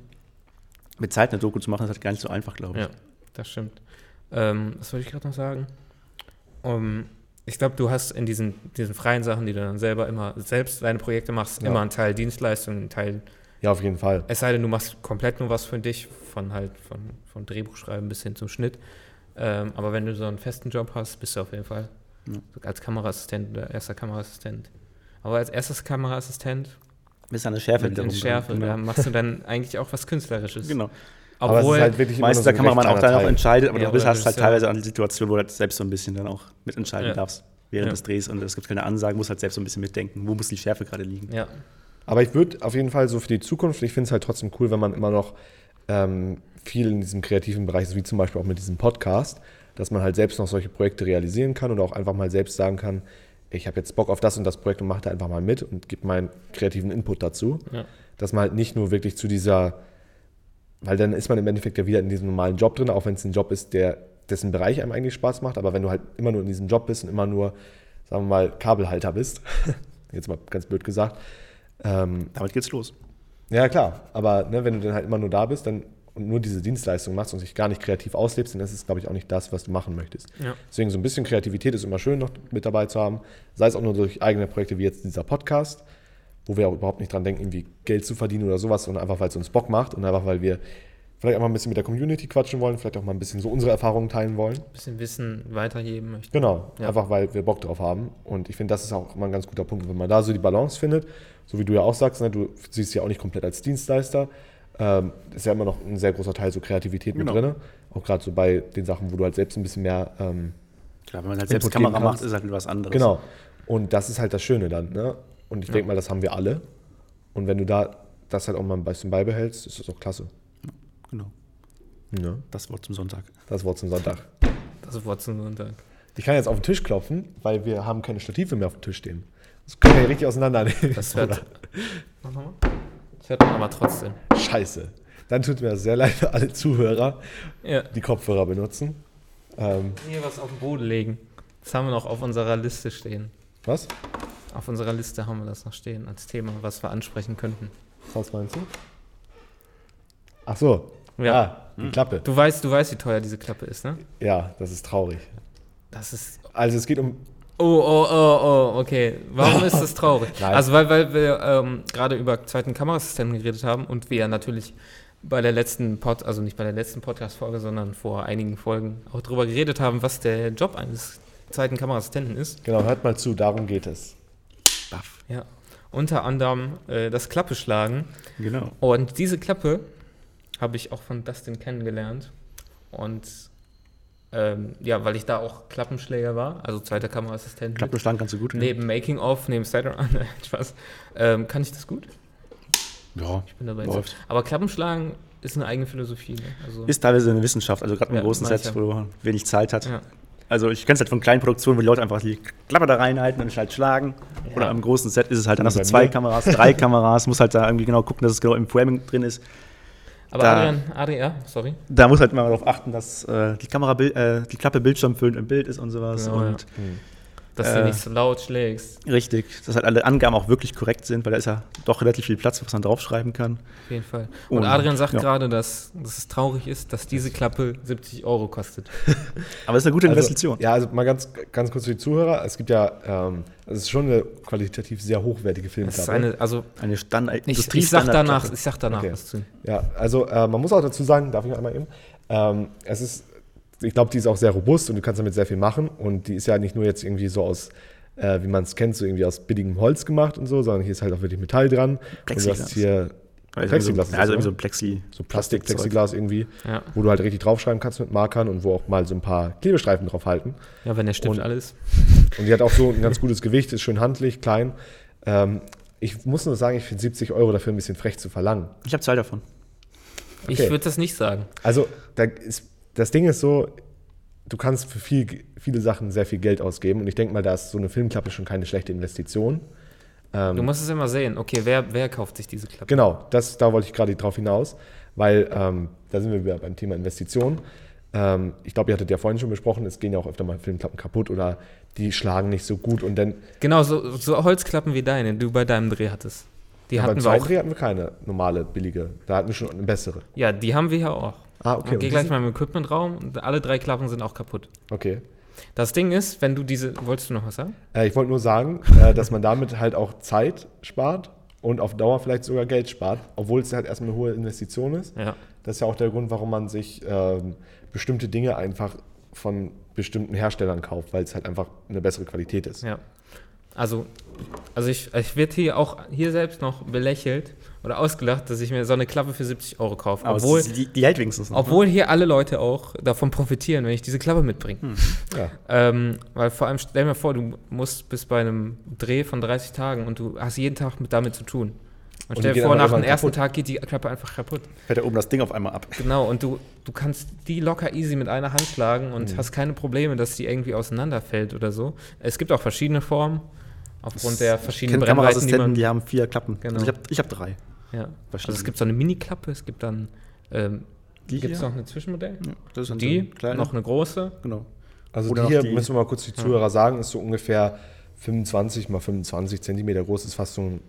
bezahlt eine Doku zu machen, ist halt gar nicht so einfach, glaube ich. Ja, das stimmt. Ähm, was wollte ich gerade noch sagen? Um, ich glaube, du hast in diesen, diesen freien Sachen, die du dann selber immer selbst deine Projekte machst, immer einen Teil Dienstleistung, einen Teil, Ja, auf jeden Fall. es sei denn, du machst komplett nur was für dich, von halt von, von Drehbuchschreiben bis hin zum Schnitt. Ähm, aber wenn du so einen festen Job hast, bist du auf jeden Fall Ja. als Kameraassistent oder erster Kameraassistent. Aber als erstes Kameraassistent Ist eine Schärfe mit Schärfe, drin. da Genau. machst du dann eigentlich auch was Künstlerisches. genau. aber es Obwohl, ist halt wirklich immer Meistens der so ein Kameramann auch dann auch entscheidet, aber Ja, du bist hast halt teilweise eine Situation, wo du halt selbst so ein bisschen dann auch mitentscheiden Ja. darfst während Ja. des Drehs und es gibt keine Ansagen, musst halt selbst so ein bisschen mitdenken, wo muss die Schärfe gerade liegen. ja, Aber ich würde auf jeden Fall so für die Zukunft, ich finde es halt trotzdem cool, wenn man immer noch ähm, viel in diesem kreativen Bereich ist, wie zum Beispiel auch mit diesem Podcast, dass man halt selbst noch solche Projekte realisieren kann und auch einfach mal selbst sagen kann, ich habe jetzt Bock auf das und das Projekt und mache da einfach mal mit und gebe meinen kreativen Input dazu. Ja. Dass man halt nicht nur wirklich zu dieser, weil dann ist man im Endeffekt ja wieder in diesem normalen Job drin, auch wenn es ein Job ist, der dessen Bereich einem eigentlich Spaß macht, aber wenn du halt immer nur in diesem Job bist und immer nur, sagen wir mal, Kabelhalter bist, [laughs] jetzt mal ganz blöd gesagt, ähm, Damit geht's los. ja, klar. Aber ne, wenn du dann halt immer nur da bist dann, und nur diese Dienstleistung machst und dich gar nicht kreativ auslebst, dann ist es, glaube ich, auch nicht das, was du machen möchtest. Ja. Deswegen so ein bisschen Kreativität ist immer schön noch mit dabei zu haben. Sei es auch nur durch eigene Projekte wie jetzt dieser Podcast, wo wir auch überhaupt nicht dran denken, irgendwie Geld zu verdienen oder sowas, sondern einfach, weil es uns Bock macht und einfach, weil wir vielleicht auch mal ein bisschen mit der Community quatschen wollen, vielleicht auch mal ein bisschen so unsere Erfahrungen teilen wollen. bisschen Wissen weitergeben möchte. Genau, Ja. einfach weil wir Bock drauf haben. Und ich finde, das ist auch immer ein ganz guter Punkt, wenn man da so die Balance findet. So wie du ja auch sagst, ne, du siehst ja auch nicht komplett als Dienstleister. Ähm, ist ja immer noch ein sehr großer Teil so Kreativität mit Genau. drin. Auch gerade so bei den Sachen, wo du halt selbst ein bisschen mehr. Ähm, Klar, wenn man halt selbst Kamera macht, ist halt was anderes. genau. Und das ist halt das Schöne dann. Ne? Und ich denke mal, das haben wir alle. Und wenn du da das halt auch mal ein bisschen beibehältst, ist das auch klasse. Genau. Ne? Das Wort zum Sonntag. Das Wort zum Sonntag. Das Wort zum Sonntag. Ich kann jetzt auf den Tisch klopfen, weil wir haben keine Stative mehr auf dem Tisch stehen. Das können wir ja richtig auseinandernehmen. Das hört, Mach nochmal. das hört man aber trotzdem. Scheiße. Dann tut mir das sehr leid für alle Zuhörer, Ja. die Kopfhörer benutzen. Ähm, Hier was auf den Boden legen. Das haben wir noch auf unserer Liste stehen. was? Auf unserer Liste haben wir das noch stehen als Thema, was wir ansprechen könnten. Was meinst du? Ach so. Ja. Ah, die Klappe. Du weißt, du weißt, wie teuer diese Klappe ist, ne? Ja, das ist traurig. Das ist. Also es geht um. Oh, oh, oh, oh, okay. Warum [laughs] ist das traurig? Also, weil, weil wir ähm, gerade über zweiten Kamerasysteme geredet haben und wir ja natürlich bei der letzten Pod, also nicht bei der letzten Podcast-Folge, sondern vor einigen Folgen auch darüber geredet haben, was der Job eines zweiten Kameraassistenten ist. Genau, hört mal zu, darum geht es. Baff. Ja. Unter anderem äh, das Klappe schlagen. Genau. Und diese Klappe habe ich auch von Dustin kennengelernt. Und ähm, ja, weil ich da auch Klappenschläger war, also zweiter Kameraassistent. mit. Klappenschlangen kannst du gut. Neben Making of, neben [laughs] nein, Spaß. Ähm, kann ich das gut? Ja. Ich bin dabei. Läuft. Aber Klappenschlagen ist eine eigene Philosophie. Ne? Also, Ist teilweise eine Wissenschaft, also gerade im Ja, großen weiß Set, ja. wo man wenig Zeit hat. ja. Also ich kenne es halt von kleinen Produktionen, wo die Leute einfach die Klappe da reinhalten und halt schlagen. Oder im großen Set ist es halt, dann hast du zwei mir. Kameras, drei [laughs] Kameras, muss halt da irgendwie genau gucken, dass es genau im Framing drin ist. Aber Da- Adrian, Adrian, ja, sorry. Da muss halt immer darauf achten, dass äh, die Kamera, äh, die Klappe bildschirmfüllend im Bild ist und sowas. Genau, und Dass Äh, du nicht so laut schlägst. richtig, dass halt alle Angaben auch wirklich korrekt sind, weil da ist ja doch relativ viel Platz, was man draufschreiben kann. Auf jeden Fall. Und Und, Adrian sagt ja. gerade, dass, dass es traurig ist, dass diese Klappe 70 Euro kostet. [laughs] Aber es ist eine gute Also, Investition. Ja, also mal ganz, ganz kurz für die Zuhörer. Es gibt ja, ähm, es ist schon eine qualitativ sehr hochwertige Das ist Filmklappe. eine, also Eine Standard ich, ich sag danach, ich sag danach Okay. was zu. Ja, also äh, man muss auch dazu sagen, darf ich einmal eben, ähm, es ist, ich glaube, die ist auch sehr robust und du kannst damit sehr viel machen. Und die ist ja nicht nur jetzt irgendwie so aus, äh, wie man es kennt, so irgendwie aus billigem Holz gemacht und so, sondern hier ist halt auch wirklich Metall dran. Und du Plexiglas. hast hier Also, Plexiglas also irgendwie so ne? ein Plexi. so Plastik, Plastikzeug. Plexiglas irgendwie, Ja. wo du halt richtig draufschreiben kannst mit Markern und wo auch mal so ein paar Klebestreifen drauf halten. ja, wenn der Stift Und- alles. [laughs] Und die hat auch so ein ganz gutes Gewicht, ist schön handlich, klein. Ähm, ich muss nur sagen, ich finde 70 Euro dafür ein bisschen frech zu verlangen. Ich habe zwei davon. Ich Okay. würde das nicht sagen. Also da ist, das Ding ist so, du kannst für viel, viele Sachen sehr viel Geld ausgeben und ich denke mal, da ist so eine Filmklappe schon keine schlechte Investition. Ähm, Du musst es immer sehen. Okay, wer, wer kauft sich diese Klappe? Genau, das, da wollte ich gerade drauf hinaus, weil ähm, da sind wir wieder beim Thema Investition. Ähm, ich glaube, ihr hattet ja vorhin schon besprochen, es gehen ja auch öfter mal Filmklappen kaputt oder die schlagen nicht so gut und dann Genau, so, so Holzklappen wie deine, die du bei deinem Dreh hattest. Die beim hatten wir zweiten auch. Dreh hatten wir keine normale, billige. Da hatten wir schon eine bessere. Ja, die haben wir ja auch. Ah, okay. Und geh gleich mal im Equipmentraum und alle drei Klappen sind auch kaputt. Okay. Das Ding ist, wenn du diese. Wolltest du noch was sagen? Äh, ich wollte nur sagen, äh, dass man damit halt auch Zeit spart und auf Dauer vielleicht sogar Geld spart, obwohl es halt erstmal eine hohe Investition ist. Ja. Das ist ja auch der Grund, warum man sich ähm, bestimmte Dinge einfach von bestimmten Herstellern kauft, weil es halt einfach eine bessere Qualität ist. Ja. Also, also ich, ich werde hier auch hier selbst noch belächelt oder ausgelacht, dass ich mir so eine Klappe für 70 Euro kaufe. Aber Obwohl, die, die hält wenigstens noch. ne? obwohl hier alle Leute auch davon profitieren, wenn ich diese Klappe mitbringe. [laughs] Ja. Ähm, weil vor allem, stell mir vor, du musst bis bei einem Dreh von 30 Tagen und du hast jeden Tag mit damit zu tun. Und die stell dir vor, nach dem ersten kaputt. Tag geht die Klappe einfach kaputt. fährt da oben das Ding auf einmal ab. Genau, und du, du kannst die locker easy mit einer Hand schlagen und Mhm. hast keine Probleme, dass die irgendwie auseinanderfällt oder so. Es gibt auch verschiedene Formen, aufgrund der verschiedenen Brennweiten, die man... die haben vier Klappen. Genau. Also ich habe ich hab drei. Ja. Also es gibt so eine Mini-Klappe, es gibt dann... Ähm, gibt es noch eine Zwischenmodell? Ja, das ist dann Die, so eine noch eine große. Genau. Also Oder die hier, die- müssen wir mal kurz die Zuhörer sagen, ist so ungefähr 25 mal 25 Zentimeter groß, ist fast so ein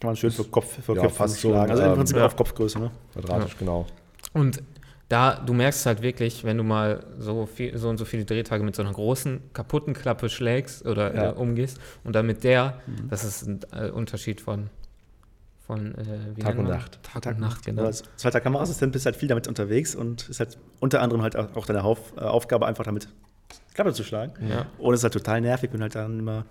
Kann man schön für Kopf, für Ja, Köpfe fast so, schlagen. Also im ähm, Prinzip ja. auf Kopfgröße, ne? quadratisch, genau. Und da, du merkst halt wirklich, wenn du mal so, viel, so und so viele Drehtage mit so einer großen, kaputten Klappe schlägst oder Ja. äh, umgehst und dann mit der, Mhm. das ist ein äh, Unterschied von, von äh, wie Tag und? Nacht. Tag, und Nacht, genau. Aber Als zweiter Kameraassistent bist du halt viel damit unterwegs und ist halt unter anderem halt auch deine Hauf, äh, Aufgabe, einfach damit Klappe zu schlagen. Ja. Und es ist halt total nervig, wenn halt dann immer.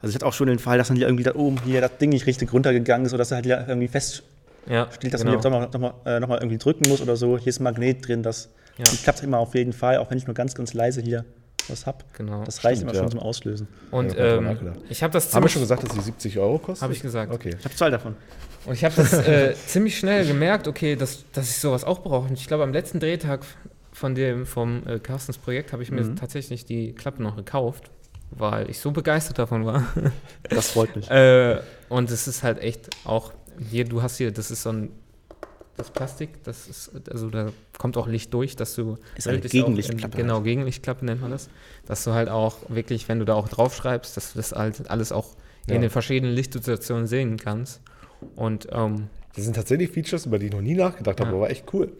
Also ich hatte auch schon den Fall, dass dann hier irgendwie da oben hier das Ding nicht richtig runtergegangen ist, sodass er halt hier irgendwie feststeht, Ja, dass genau. man hier nochmal noch mal, äh, noch mal irgendwie drücken muss oder so. Hier ist ein Magnet drin, das Ja. klappt immer auf jeden Fall, auch wenn ich nur ganz, ganz leise hier was hab. genau. Das reicht Stimmt, immer schon ja. zum Auslösen. Und Ja, ähm, ich habe das Haben wir schon gesagt, dass die 70 Euro kostet? Habe ich gesagt. Okay. Ich habe zwei davon. und ich habe das äh, [laughs] ziemlich schnell gemerkt, okay, dass, dass ich sowas auch brauche. Und ich glaube, am letzten Drehtag von dem, vom äh, Carstens Projekt habe ich mir Mhm. tatsächlich die Klappe noch gekauft, weil ich so begeistert davon war. Das freut mich. [laughs] Äh, und es ist halt echt auch, hier, du hast hier, das ist so ein, das Plastik, das ist, also da kommt auch Licht durch, dass du. Ist eine wirklich auch in- Gegenlichtklappe Genau. Gegenlichtklappe nennt man das. Dass du halt auch wirklich, wenn du da auch draufschreibst, dass du das halt alles auch Ja. in den verschiedenen Lichtsituationen sehen kannst. Und ähm, Das sind tatsächlich Features, über die ich noch nie nachgedacht habe, Ja. aber war echt cool.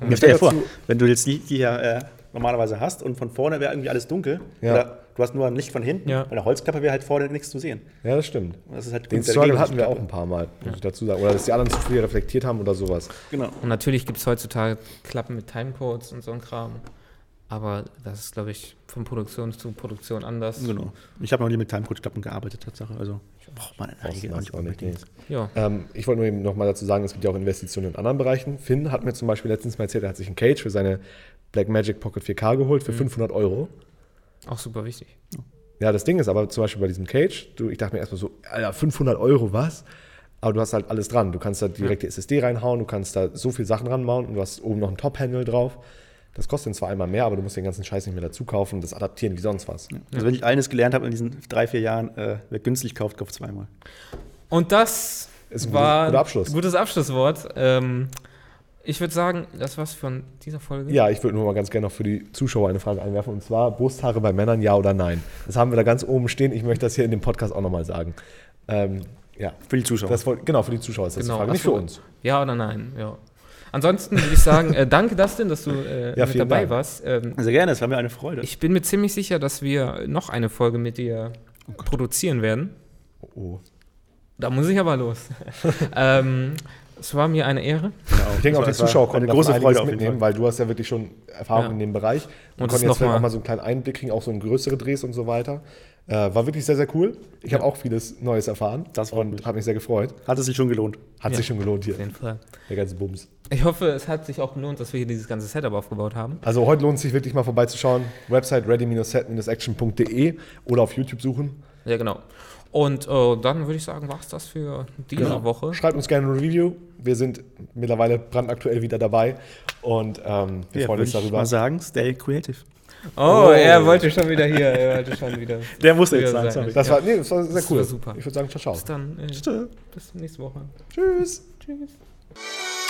Mir stell dir vor, wenn du jetzt die, die hier äh, normalerweise hast und von vorne wäre irgendwie alles dunkel, Ja. oder du hast nur ein Licht von hinten, Ja. bei der Holzklappe wäre halt vorne nichts zu sehen. Ja, das stimmt. Das ist halt Den Struggle hatten wir auch ein paar Mal, muss ich dazu sagen. Oder dass die anderen zu viel reflektiert haben oder sowas. Genau. Und natürlich gibt es heutzutage Klappen mit Timecodes und so ein Kram. Aber das ist, glaube ich, von Produktion zu Produktion anders. Genau. Ich habe noch nie mit Timecode-Klappen gearbeitet, Tatsache. Also braucht man du auch nicht unbedingt. Ja. Ähm, ich wollte nur eben nochmal dazu sagen, es gibt ja auch Investitionen in anderen Bereichen. Finn hat mir zum Beispiel letztens mal erzählt, er hat sich einen Cage für seine Blackmagic Pocket 4K geholt für 500 Euro. Auch super wichtig. Ja, das Ding ist aber zum Beispiel bei diesem Cage, du, ich dachte mir erstmal so, Alter, 500 Euro, was? Aber du hast halt alles dran. Du kannst da direkt die SSD reinhauen, du kannst da so viel Sachen ranmounten, du hast oben noch einen Top-Handle drauf. Das kostet zwar einmal mehr, aber du musst den ganzen Scheiß nicht mehr dazu kaufen und das adaptieren wie sonst was. Also wenn ich eines gelernt habe in diesen drei, vier Jahren, äh, wer günstig kauft, kauft zweimal. Und das Ist ein war guter Abschluss. gutes Abschlusswort. Ähm, ich würde sagen, das war's von dieser Folge. Ja, ich würde nur mal ganz gerne noch für die Zuschauer eine Frage einwerfen und zwar Brusthaare bei Männern, ja oder nein? Das haben wir da ganz oben stehen. Ich möchte das hier in dem Podcast auch nochmal sagen. Ähm, ja, Für die Zuschauer. das genau, für die Zuschauer ist das Genau, die Frage, nicht so. für uns. Ja oder nein? Ja. Ansonsten würde ich sagen, äh, danke Dustin, dass du äh, Ja, mit dabei Dank. warst. Ähm, Sehr gerne, es war mir eine Freude. ich bin mir ziemlich sicher, dass wir noch eine Folge mit dir produzieren werden. Oh, oh. Da muss ich aber los. [laughs] ähm, es war mir eine Ehre. Ich denke auch, die Zuschauer eine konnten davon große Freude mitnehmen, weil du hast ja wirklich schon Erfahrung Ja. in dem Bereich. Und Und konnten jetzt vielleicht auch mal so einen kleinen Einblick kriegen, auch so in größere Drehs und so weiter. Äh, war wirklich sehr, sehr cool. Ich habe auch vieles Neues erfahren Das und mich. habe mich sehr gefreut. Hat es sich schon gelohnt. Hat Ja. sich schon gelohnt hier, Auf jeden Fall. der ganze Bums. Ich hoffe, es hat sich auch gelohnt, dass wir hier dieses ganze Setup aufgebaut haben. Also heute lohnt es sich wirklich mal vorbeizuschauen. Website ready-set-action.de oder auf YouTube suchen. Ja, genau. Und äh, dann würde ich sagen, war es das für diese Genau. Woche. Schreibt uns gerne eine Review. Wir sind mittlerweile brandaktuell wieder dabei und ähm, wir Ja, freuen uns ich darüber. mal sagen, stay creative. Oh, Oh. er wollte schon wieder hier. Er wollte schon wieder. [laughs] Der musste jetzt sein, sorry. Das war, nee, das war sehr Das cool. war super. Ich würde sagen, ciao, ciao. Bis dann. Äh, bis nächste Woche. Tschüss. Tschüss.